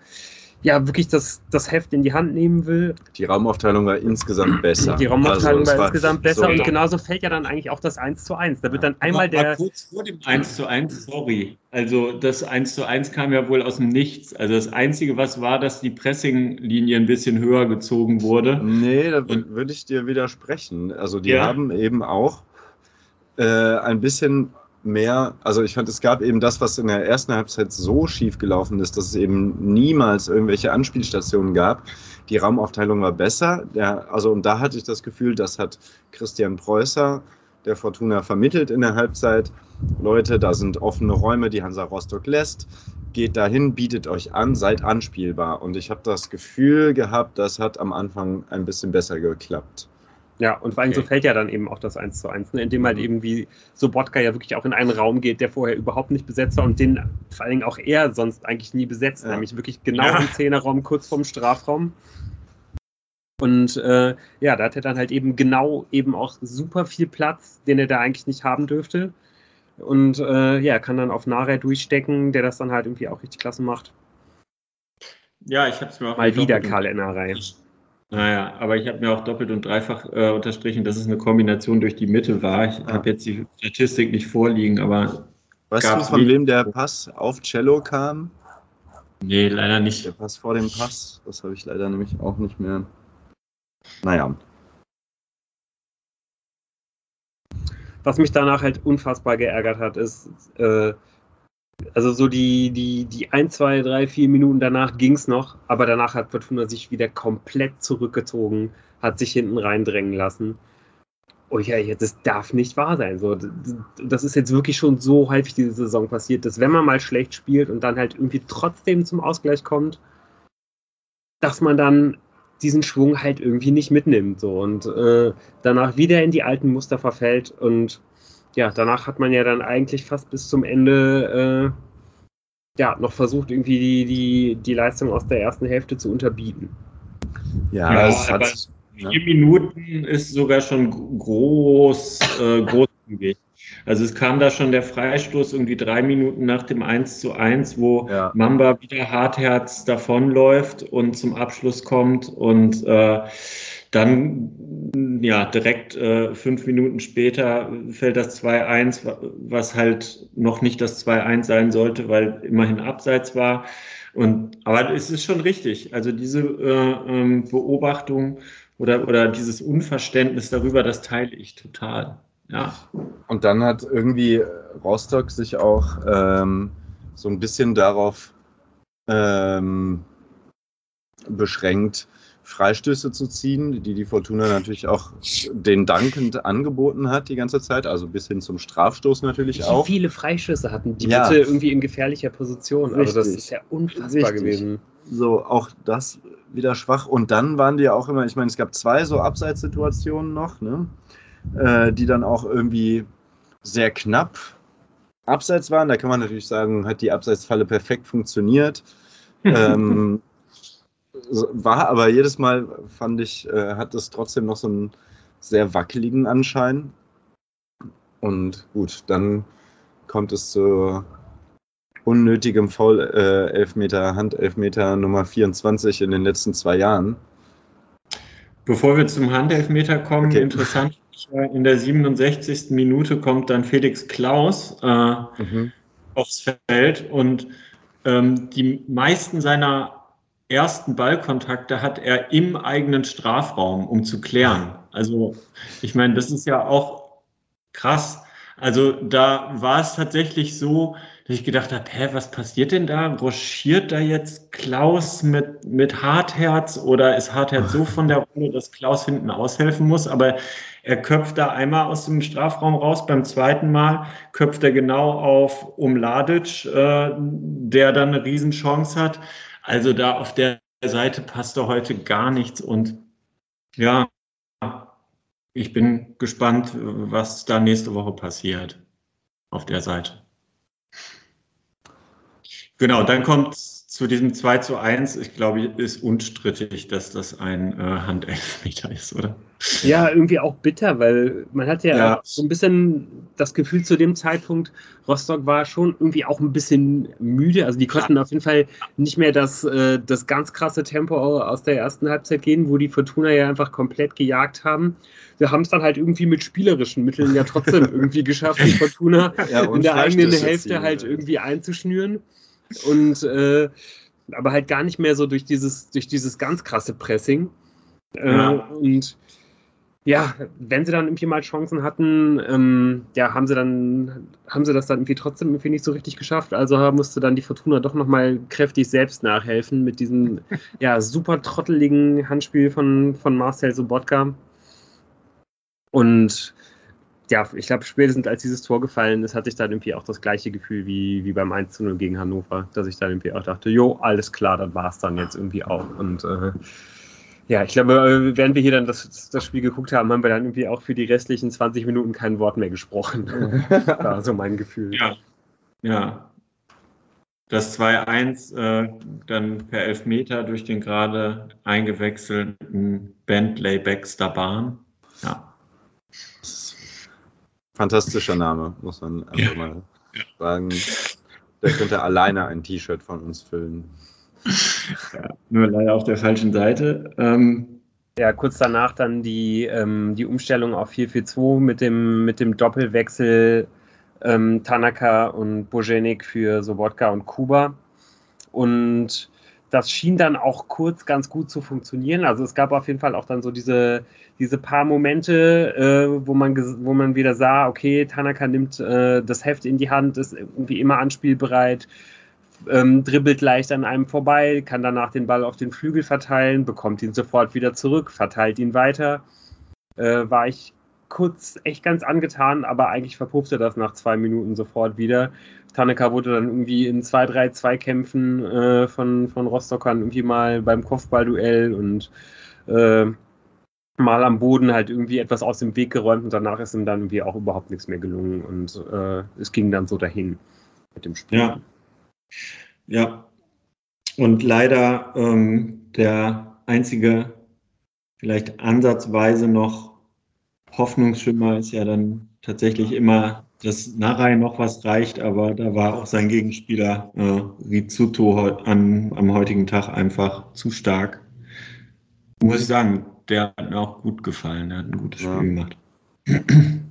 ja wirklich das, das Heft in die Hand nehmen will. Die Raumaufteilung war insgesamt besser. Die Raumaufteilung also, war, war insgesamt besser so und genauso fällt ja dann eigentlich auch das 1 zu 1. Da wird dann einmal der. War kurz vor dem 1 zu 1, sorry. Also das 1 zu 1 kam ja wohl aus dem Nichts. Also das Einzige, was war, dass die Pressinglinie ein bisschen höher gezogen wurde. Nee, da würde ich dir widersprechen. Also die ja. haben eben auch äh, ein bisschen mehr, also ich fand, es gab eben das, was in der ersten Halbzeit so schief gelaufen ist, dass es eben niemals irgendwelche Anspielstationen gab. Die Raumaufteilung war besser. Der, also und da hatte ich das Gefühl, das hat Christian Preußer der Fortuna vermittelt in der Halbzeit. Leute, da sind offene Räume, die Hansa Rostock lässt. Geht dahin, bietet euch an, seid anspielbar. Und ich habe das Gefühl gehabt, das hat am Anfang ein bisschen besser geklappt. Ja, und vor allem okay. so fällt ja dann eben auch das 1 zu 1, ne, indem halt eben wie Sobotka ja wirklich auch in einen Raum geht, der vorher überhaupt nicht besetzt war und den vor allen Dingen auch er sonst eigentlich nie besetzt, ja. nämlich wirklich genau ja. im Zehnerraum, kurz vorm Strafraum. Und äh, ja, da hat er dann halt eben genau eben auch super viel Platz, den er da eigentlich nicht haben dürfte. Und äh, ja, kann dann auf Nare durchstecken, der das dann halt irgendwie auch richtig klasse macht. Ja, ich habe es mir auch. Mal wieder Karl Ennerei. Naja, aber ich habe mir auch doppelt und dreifach äh, unterstrichen, dass es eine Kombination durch die Mitte war. Ich ah. habe jetzt die Statistik nicht vorliegen, aber. Weißt du, von wem der Pass auf Cello kam? Nee, leider nicht. Der Pass vor dem Pass, das habe ich leider nämlich auch nicht mehr. Naja. Was mich danach halt unfassbar geärgert hat, ist, äh, also so die, die, die 1, 2, 3, 4 Minuten danach ging es noch, aber danach hat Fortuna sich wieder komplett zurückgezogen, hat sich hinten reindrängen lassen. Oh ja, das darf nicht wahr sein. So, das ist jetzt wirklich schon so häufig diese Saison passiert, dass wenn man mal schlecht spielt und dann halt irgendwie trotzdem zum Ausgleich kommt, dass man dann diesen Schwung halt irgendwie nicht mitnimmt. So und äh, danach wieder in die alten Muster verfällt und ja, danach hat man ja dann eigentlich fast bis zum Ende äh, ja, noch versucht, irgendwie die, die, die Leistung aus der ersten Hälfte zu unterbieten. Ja, ja es hat, vier ne? Minuten ist sogar schon groß, äh, großzügig. Also es kam da schon der Freistoß irgendwie drei Minuten nach dem 1 zu 1, wo ja. Mamba wieder hartherz davonläuft und zum Abschluss kommt und äh, dann, ja, direkt äh, fünf Minuten später fällt das 2-1, was halt noch nicht das 2-1 sein sollte, weil immerhin abseits war. Und, aber es ist schon richtig. Also diese äh, ähm, Beobachtung oder, oder dieses Unverständnis darüber, das teile ich total. Ja. Und dann hat irgendwie Rostock sich auch ähm, so ein bisschen darauf ähm, beschränkt, Freistöße zu ziehen, die die Fortuna natürlich auch den dankend angeboten hat die ganze Zeit, also bis hin zum Strafstoß natürlich Wie auch. viele Freistöße hatten die ja. bitte irgendwie in gefährlicher Position. Richtig. Also das ist ja unfassbar Richtig. gewesen. So, auch das wieder schwach. Und dann waren die ja auch immer, ich meine, es gab zwei so Abseitssituationen noch, ne? Äh, die dann auch irgendwie sehr knapp abseits waren. Da kann man natürlich sagen, hat die Abseitsfalle perfekt funktioniert. ähm, war aber jedes Mal, fand ich, äh, hat es trotzdem noch so einen sehr wackeligen Anschein. Und gut, dann kommt es zu unnötigem Foul, äh, Elfmeter, Handelfmeter Nummer 24 in den letzten zwei Jahren. Bevor wir zum Handelfmeter kommen, okay. interessant, in der 67. Minute kommt dann Felix Klaus äh, mhm. aufs Feld und ähm, die meisten seiner ersten Ballkontakte hat er im eigenen Strafraum, um zu klären. Also ich meine, das ist ja auch krass. Also da war es tatsächlich so, dass ich gedacht habe, hä, was passiert denn da? Rochiert da jetzt Klaus mit, mit Hartherz oder ist Hartherz so von der Rolle, dass Klaus hinten aushelfen muss? Aber er köpft da einmal aus dem Strafraum raus, beim zweiten Mal köpft er genau auf Umladic, äh, der dann eine Riesenchance hat. Also da auf der Seite passt da heute gar nichts und ja, ich bin gespannt, was da nächste Woche passiert auf der Seite. Genau, dann kommt zu diesem 2 zu 1, ich glaube, ist unstrittig, dass das ein äh, Handelfmeter ist, oder? Ja, irgendwie auch bitter, weil man hatte ja, ja, so ein bisschen das Gefühl zu dem Zeitpunkt, Rostock war schon irgendwie auch ein bisschen müde. Also die konnten ja. auf jeden Fall nicht mehr das, äh, das ganz krasse Tempo aus der ersten Halbzeit gehen, wo die Fortuna ja einfach komplett gejagt haben. Wir haben es dann halt irgendwie mit spielerischen Mitteln ja trotzdem irgendwie geschafft, die Fortuna ja, in der eigenen Hälfte halt irgendwie einzuschnüren. Und äh, aber halt gar nicht mehr so durch dieses, durch dieses ganz krasse Pressing. Äh, ja. Und ja, wenn sie dann irgendwie mal Chancen hatten, ähm, ja, haben sie dann, haben sie das dann irgendwie trotzdem irgendwie nicht so richtig geschafft. Also musste dann die Fortuna doch nochmal kräftig selbst nachhelfen mit diesem ja, super trotteligen Handspiel von, von Marcel Sobotka. Und ja, ich glaube, spätestens als dieses Tor gefallen ist, hatte ich dann irgendwie auch das gleiche Gefühl wie, wie beim 1 0 gegen Hannover, dass ich dann irgendwie auch dachte, jo, alles klar, dann war es dann jetzt irgendwie auch. Und äh, Ja, ich glaube, äh, während wir hier dann das, das Spiel geguckt haben, haben wir dann irgendwie auch für die restlichen 20 Minuten kein Wort mehr gesprochen. war so mein Gefühl. Ja, ja. Das 2-1 äh, dann per Elfmeter durch den gerade eingewechselten Bentley Baxter Bahn. Ja. Fantastischer Name, muss man einfach ja. mal sagen. Der könnte alleine ein T-Shirt von uns füllen. Ja, nur leider auf der falschen Seite. Ähm, ja, kurz danach dann die, ähm, die Umstellung auf 4-4-2 mit dem, mit dem Doppelwechsel ähm, Tanaka und Bojenik für Sobotka und Kuba. Und das schien dann auch kurz ganz gut zu funktionieren. Also es gab auf jeden Fall auch dann so diese, diese paar Momente, äh, wo, man, wo man wieder sah, okay, Tanaka nimmt äh, das Heft in die Hand, ist irgendwie immer anspielbereit, ähm, dribbelt leicht an einem vorbei, kann danach den Ball auf den Flügel verteilen, bekommt ihn sofort wieder zurück, verteilt ihn weiter. Äh, war ich kurz echt ganz angetan, aber eigentlich verpuffte das nach zwei Minuten sofort wieder. Tanaka wurde dann irgendwie in zwei, drei Zweikämpfen äh, von, von Rostockern irgendwie mal beim Kopfballduell und äh, mal am Boden halt irgendwie etwas aus dem Weg geräumt und danach ist ihm dann irgendwie auch überhaupt nichts mehr gelungen und äh, es ging dann so dahin mit dem Spiel. Ja, ja. Und leider ähm, der einzige, vielleicht ansatzweise noch Hoffnungsschimmer ist ja dann tatsächlich immer, dass Narei noch was reicht, aber da war auch sein Gegenspieler äh, Rizzuto an, am heutigen Tag einfach zu stark. Muss ich sagen, der hat mir auch gut gefallen, der hat ein gutes ja. Spiel gemacht.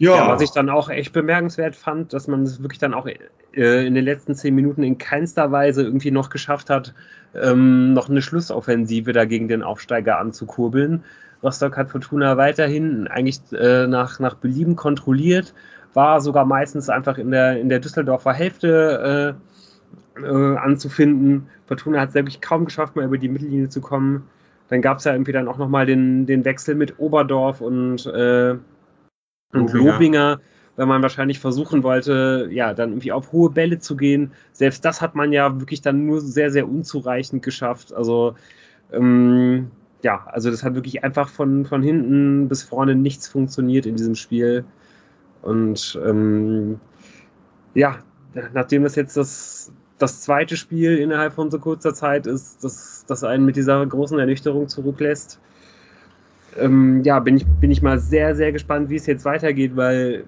Ja. ja. was ich dann auch echt bemerkenswert fand, dass man es wirklich dann auch äh, in den letzten zehn Minuten in keinster Weise irgendwie noch geschafft hat, ähm, noch eine Schlussoffensive dagegen den Aufsteiger anzukurbeln. Rostock hat Fortuna weiterhin eigentlich äh, nach, nach Belieben kontrolliert, war sogar meistens einfach in der, in der Düsseldorfer Hälfte äh, äh, anzufinden. Fortuna hat es wirklich kaum geschafft, mal über die Mittellinie zu kommen. Dann gab es ja irgendwie dann auch nochmal den, den Wechsel mit Oberdorf und äh, und Lobinger. Lobinger, wenn man wahrscheinlich versuchen wollte, ja, dann irgendwie auf hohe Bälle zu gehen. Selbst das hat man ja wirklich dann nur sehr, sehr unzureichend geschafft. Also, ähm, ja, also das hat wirklich einfach von, von hinten bis vorne nichts funktioniert in diesem Spiel. Und ähm, ja, nachdem das jetzt das, das zweite Spiel innerhalb von so kurzer Zeit ist, das, das einen mit dieser großen Ernüchterung zurücklässt, ähm, ja, bin ich, bin ich mal sehr, sehr gespannt, wie es jetzt weitergeht, weil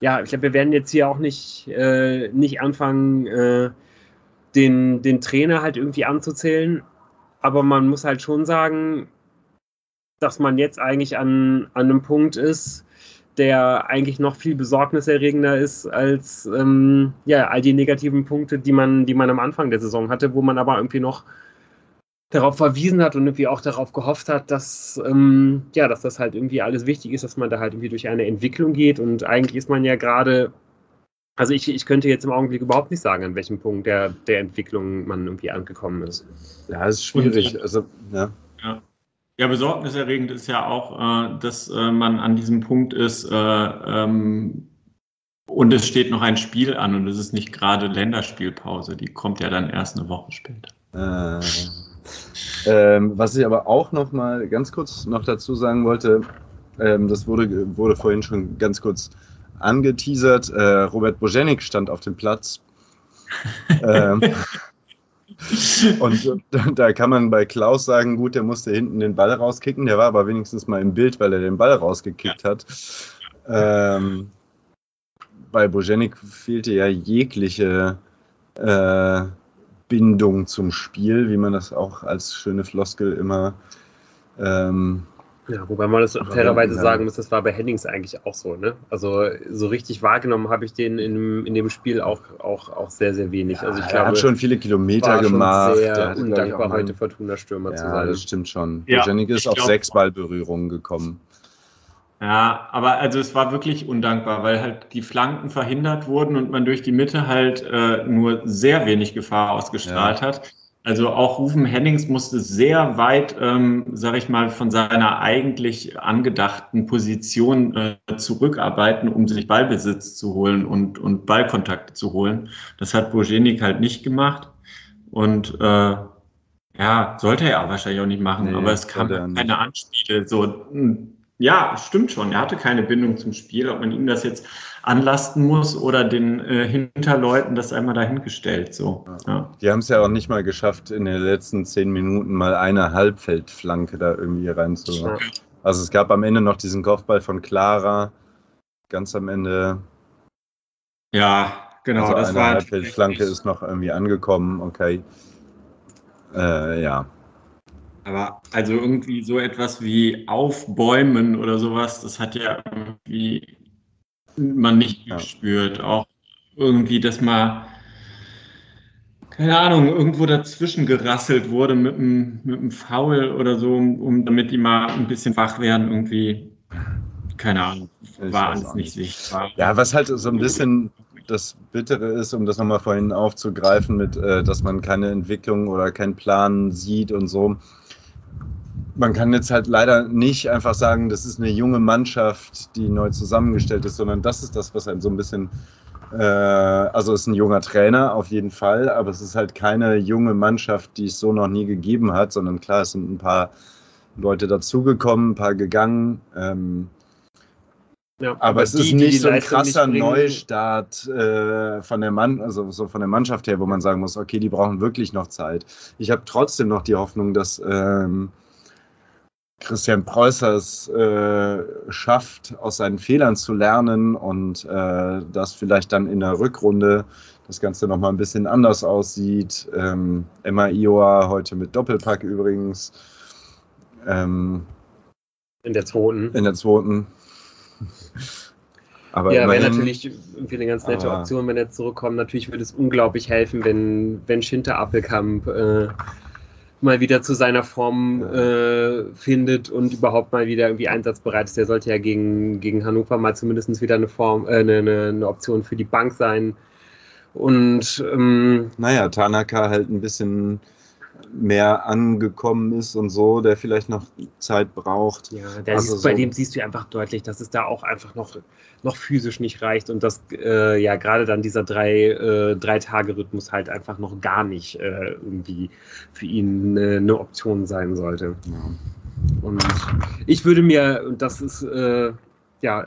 ja, ich glaube, wir werden jetzt hier auch nicht, äh, nicht anfangen, äh, den, den Trainer halt irgendwie anzuzählen. Aber man muss halt schon sagen, dass man jetzt eigentlich an, an einem Punkt ist, der eigentlich noch viel besorgniserregender ist als ähm, ja, all die negativen Punkte, die man, die man am Anfang der Saison hatte, wo man aber irgendwie noch darauf verwiesen hat und irgendwie auch darauf gehofft hat, dass, ähm, ja, dass das halt irgendwie alles wichtig ist, dass man da halt irgendwie durch eine Entwicklung geht. Und eigentlich ist man ja gerade, also ich, ich könnte jetzt im Augenblick überhaupt nicht sagen, an welchem Punkt der, der Entwicklung man irgendwie angekommen ist. Ja, es ist schwierig. Und, also, ja. ja. Ja, besorgniserregend ist ja auch, äh, dass äh, man an diesem Punkt ist äh, ähm, und es steht noch ein Spiel an und es ist nicht gerade Länderspielpause, die kommt ja dann erst eine Woche später. Äh, ähm, was ich aber auch noch mal ganz kurz noch dazu sagen wollte, ähm, das wurde, wurde vorhin schon ganz kurz angeteasert. Äh, Robert Bojenik stand auf dem Platz. ähm, und da kann man bei Klaus sagen, gut, der musste hinten den Ball rauskicken, der war aber wenigstens mal im Bild, weil er den Ball rausgekickt hat. Ähm, bei Bojenik fehlte ja jegliche äh, Bindung zum Spiel, wie man das auch als schöne Floskel immer. Ähm, ja, wobei man das fairerweise sagen muss, das war bei Hennings eigentlich auch so, ne? Also so richtig wahrgenommen habe ich den in, in dem Spiel auch, auch, auch sehr, sehr wenig. Ja, also ich er glaube, hat schon viele Kilometer gemacht. Sehr der undankbar heute Fortuna-Stürmer ja, zu sein. Das stimmt schon. Ja, Janik ist auf sechs Ballberührungen gekommen. Ja, aber also es war wirklich undankbar, weil halt die Flanken verhindert wurden und man durch die Mitte halt äh, nur sehr wenig Gefahr ausgestrahlt ja. hat. Also auch Rufen Hennings musste sehr weit, ähm, sag ich mal, von seiner eigentlich angedachten Position äh, zurückarbeiten, um sich Ballbesitz zu holen und, und Ballkontakte zu holen. Das hat Bojenik halt nicht gemacht. Und äh, Ja, sollte er wahrscheinlich auch nicht machen, nee, aber es kam keine Anspiele. So, hm, ja, stimmt schon. Er hatte keine Bindung zum Spiel, ob man ihm das jetzt anlasten muss oder den äh, Hinterleuten das einmal dahingestellt. So. Ja. Die haben es ja auch nicht mal geschafft, in den letzten zehn Minuten mal eine Halbfeldflanke da irgendwie reinzumachen. Also es gab am Ende noch diesen Kopfball von Clara, ganz am Ende. Ja, genau. Also das eine war Halbfeldflanke ist noch irgendwie angekommen, okay. Äh, ja. Aber also irgendwie so etwas wie Aufbäumen oder sowas, das hat ja irgendwie man nicht ja. gespürt. Auch irgendwie, dass mal, keine Ahnung, irgendwo dazwischen gerasselt wurde mit einem, mit einem Foul oder so, um, um, damit die mal ein bisschen wach werden, irgendwie. Keine Ahnung, war alles nicht sichtbar. Ja, was halt so ein bisschen das Bittere ist, um das nochmal vorhin aufzugreifen, mit, äh, dass man keine Entwicklung oder keinen Plan sieht und so man kann jetzt halt leider nicht einfach sagen, das ist eine junge Mannschaft, die neu zusammengestellt ist, sondern das ist das, was einen so ein bisschen, äh, also es ist ein junger Trainer auf jeden Fall, aber es ist halt keine junge Mannschaft, die es so noch nie gegeben hat, sondern klar, es sind ein paar Leute dazugekommen, ein paar gegangen. Ähm, ja, aber, aber, es die, ist nicht so ein krasser Neustart äh, von der Mann, also so von der Mannschaft her, wo man sagen muss, okay, die brauchen wirklich noch Zeit. Ich habe trotzdem noch die Hoffnung, dass ähm, Christian Preußer es äh, schafft, aus seinen Fehlern zu lernen und äh, dass vielleicht dann in der Rückrunde das Ganze nochmal ein bisschen anders aussieht. Ähm, Emma Ioa heute mit Doppelpack übrigens. Ähm, in der zweiten. In der zweiten. Aber ja, wäre natürlich irgendwie eine ganz nette Option, wenn er zurückkommt. Natürlich würde es unglaublich helfen, wenn, wenn Schinter Appelkamp äh, mal wieder zu seiner Form äh, findet und überhaupt mal wieder irgendwie einsatzbereit ist. Der sollte ja gegen, gegen Hannover mal zumindest wieder eine Form, äh, eine, eine, Option für die Bank sein. Und ähm, naja, Tanaka halt ein bisschen mehr angekommen ist und so, der vielleicht noch Zeit braucht. Ja, also ist, bei dem siehst du einfach deutlich, dass es da auch einfach noch, noch physisch nicht reicht und dass äh, ja gerade dann dieser drei, äh, drei Tage Rhythmus halt einfach noch gar nicht äh, irgendwie für ihn eine, eine Option sein sollte. Ja. Und ich würde mir, und das ist äh, ja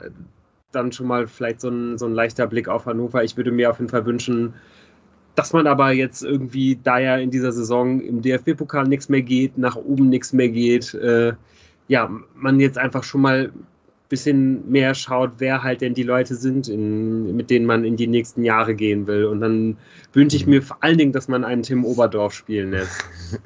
dann schon mal vielleicht so ein, so ein leichter Blick auf Hannover, ich würde mir auf jeden Fall wünschen, dass man aber jetzt irgendwie, da ja in dieser Saison im DFB-Pokal nichts mehr geht, nach oben nichts mehr geht, äh, ja, man jetzt einfach schon mal ein bisschen mehr schaut, wer halt denn die Leute sind, in, mit denen man in die nächsten Jahre gehen will. Und dann wünsche ich mir vor allen Dingen, dass man einen Tim Oberdorf spielen lässt.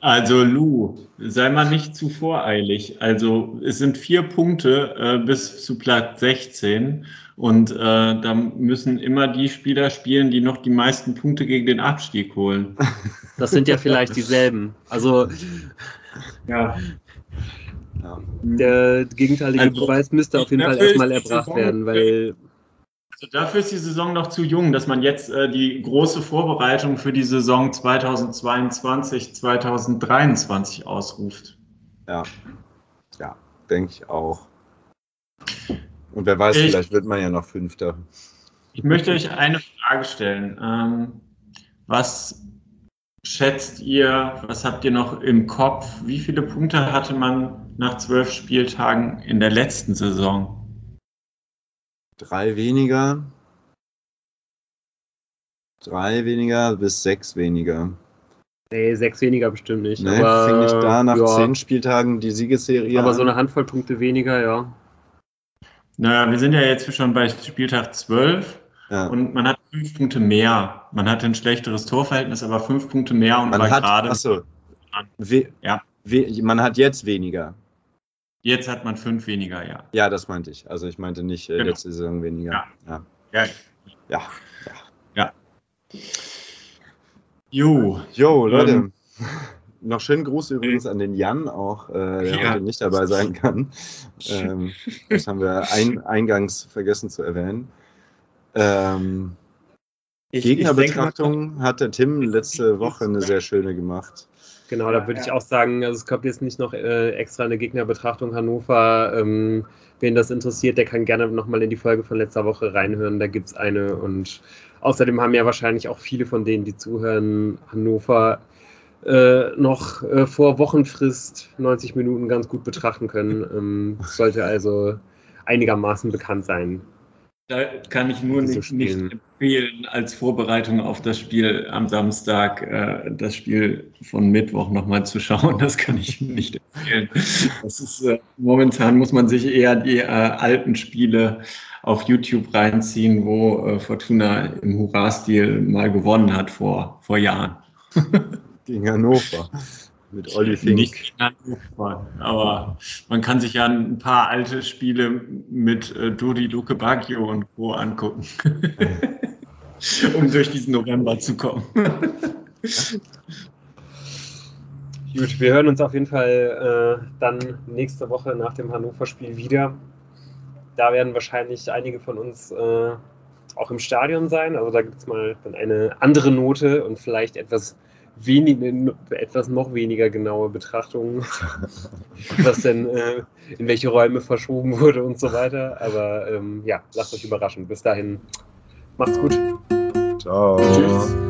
Also Lou, sei mal nicht zu voreilig. Also es sind vier Punkte äh, bis zu Platz 16 und äh, da müssen immer die Spieler spielen, die noch die meisten Punkte gegen den Abstieg holen. Das sind ja vielleicht dieselben. Also ja. Der gegenteilige also, Beweis müsste auf jeden Fall erstmal erbracht werden, weil also dafür ist die Saison noch zu jung, dass man jetzt äh, die große Vorbereitung für die Saison 2022, 2023 ausruft. Ja, ja, denke ich auch. Und wer weiß, ich, vielleicht wird man ja noch Fünfter. Ich möchte euch eine Frage stellen. Ähm, was schätzt ihr, was habt ihr noch im Kopf? Wie viele Punkte hatte man nach zwölf Spieltagen in der letzten Saison? Drei weniger. Drei weniger bis sechs weniger. Nee, sechs weniger bestimmt nicht. Nee, aber, fing nicht da nach ja. zehn Spieltagen die Siegesserie Aber an? so eine Handvoll Punkte weniger, ja. Naja, wir sind ja jetzt schon bei Spieltag 12 ja. und man hat fünf Punkte mehr. Man hat ein schlechteres Torverhältnis, aber fünf Punkte mehr und man war gerade. Achso. Ja. man hat jetzt weniger. Jetzt hat man fünf weniger, ja. Ja, das meinte ich. Also ich meinte nicht äh, genau. letzte Saison weniger. Ja. Ja. Ja. ja. ja. ja. Jo. Jo, Leute. Ähm, noch schönen Gruß übrigens an den Jan auch, äh, der ja. heute nicht dabei sein kann. Ähm, das haben wir ein, eingangs vergessen zu erwähnen. Ähm, ich, Gegnerbetrachtung ich hat der Tim letzte Woche eine sehr schöne gemacht. Genau, da würde ich auch sagen, also es kommt jetzt nicht noch äh, extra eine Gegnerbetrachtung Hannover. Ähm, wen das interessiert, der kann gerne nochmal in die Folge von letzter Woche reinhören. Da gibt es eine. Und außerdem haben ja wahrscheinlich auch viele von denen, die zuhören, Hannover äh, noch äh, vor Wochenfrist 90 Minuten ganz gut betrachten können. Ähm, sollte also einigermaßen bekannt sein. Da kann ich nur nicht, nicht, empfehlen, als Vorbereitung auf das Spiel am Samstag äh, das Spiel von Mittwoch nochmal zu schauen. Das kann ich nicht empfehlen. Das ist, äh, momentan muss man sich eher die äh, alten Spiele auf YouTube reinziehen, wo äh, Fortuna im Hurra-Stil mal gewonnen hat vor, vor Jahren. Gegen Hannover. Mit Olli Fink. Nicht Hannover, aber man kann sich ja ein paar alte Spiele mit äh, Dodi Luke Baggio und Co. angucken, um durch diesen November zu kommen. Gut, wir hören uns auf jeden Fall äh, dann nächste Woche nach dem Hannover-Spiel wieder. Da werden wahrscheinlich einige von uns äh, auch im Stadion sein. Also da gibt es mal dann eine andere Note und vielleicht etwas wenige, etwas noch weniger genaue Betrachtungen, was denn äh, in welche Räume verschoben wurde und so weiter. Aber ähm, ja, lasst euch überraschen. Bis dahin, macht's gut. Ciao. Tschüss.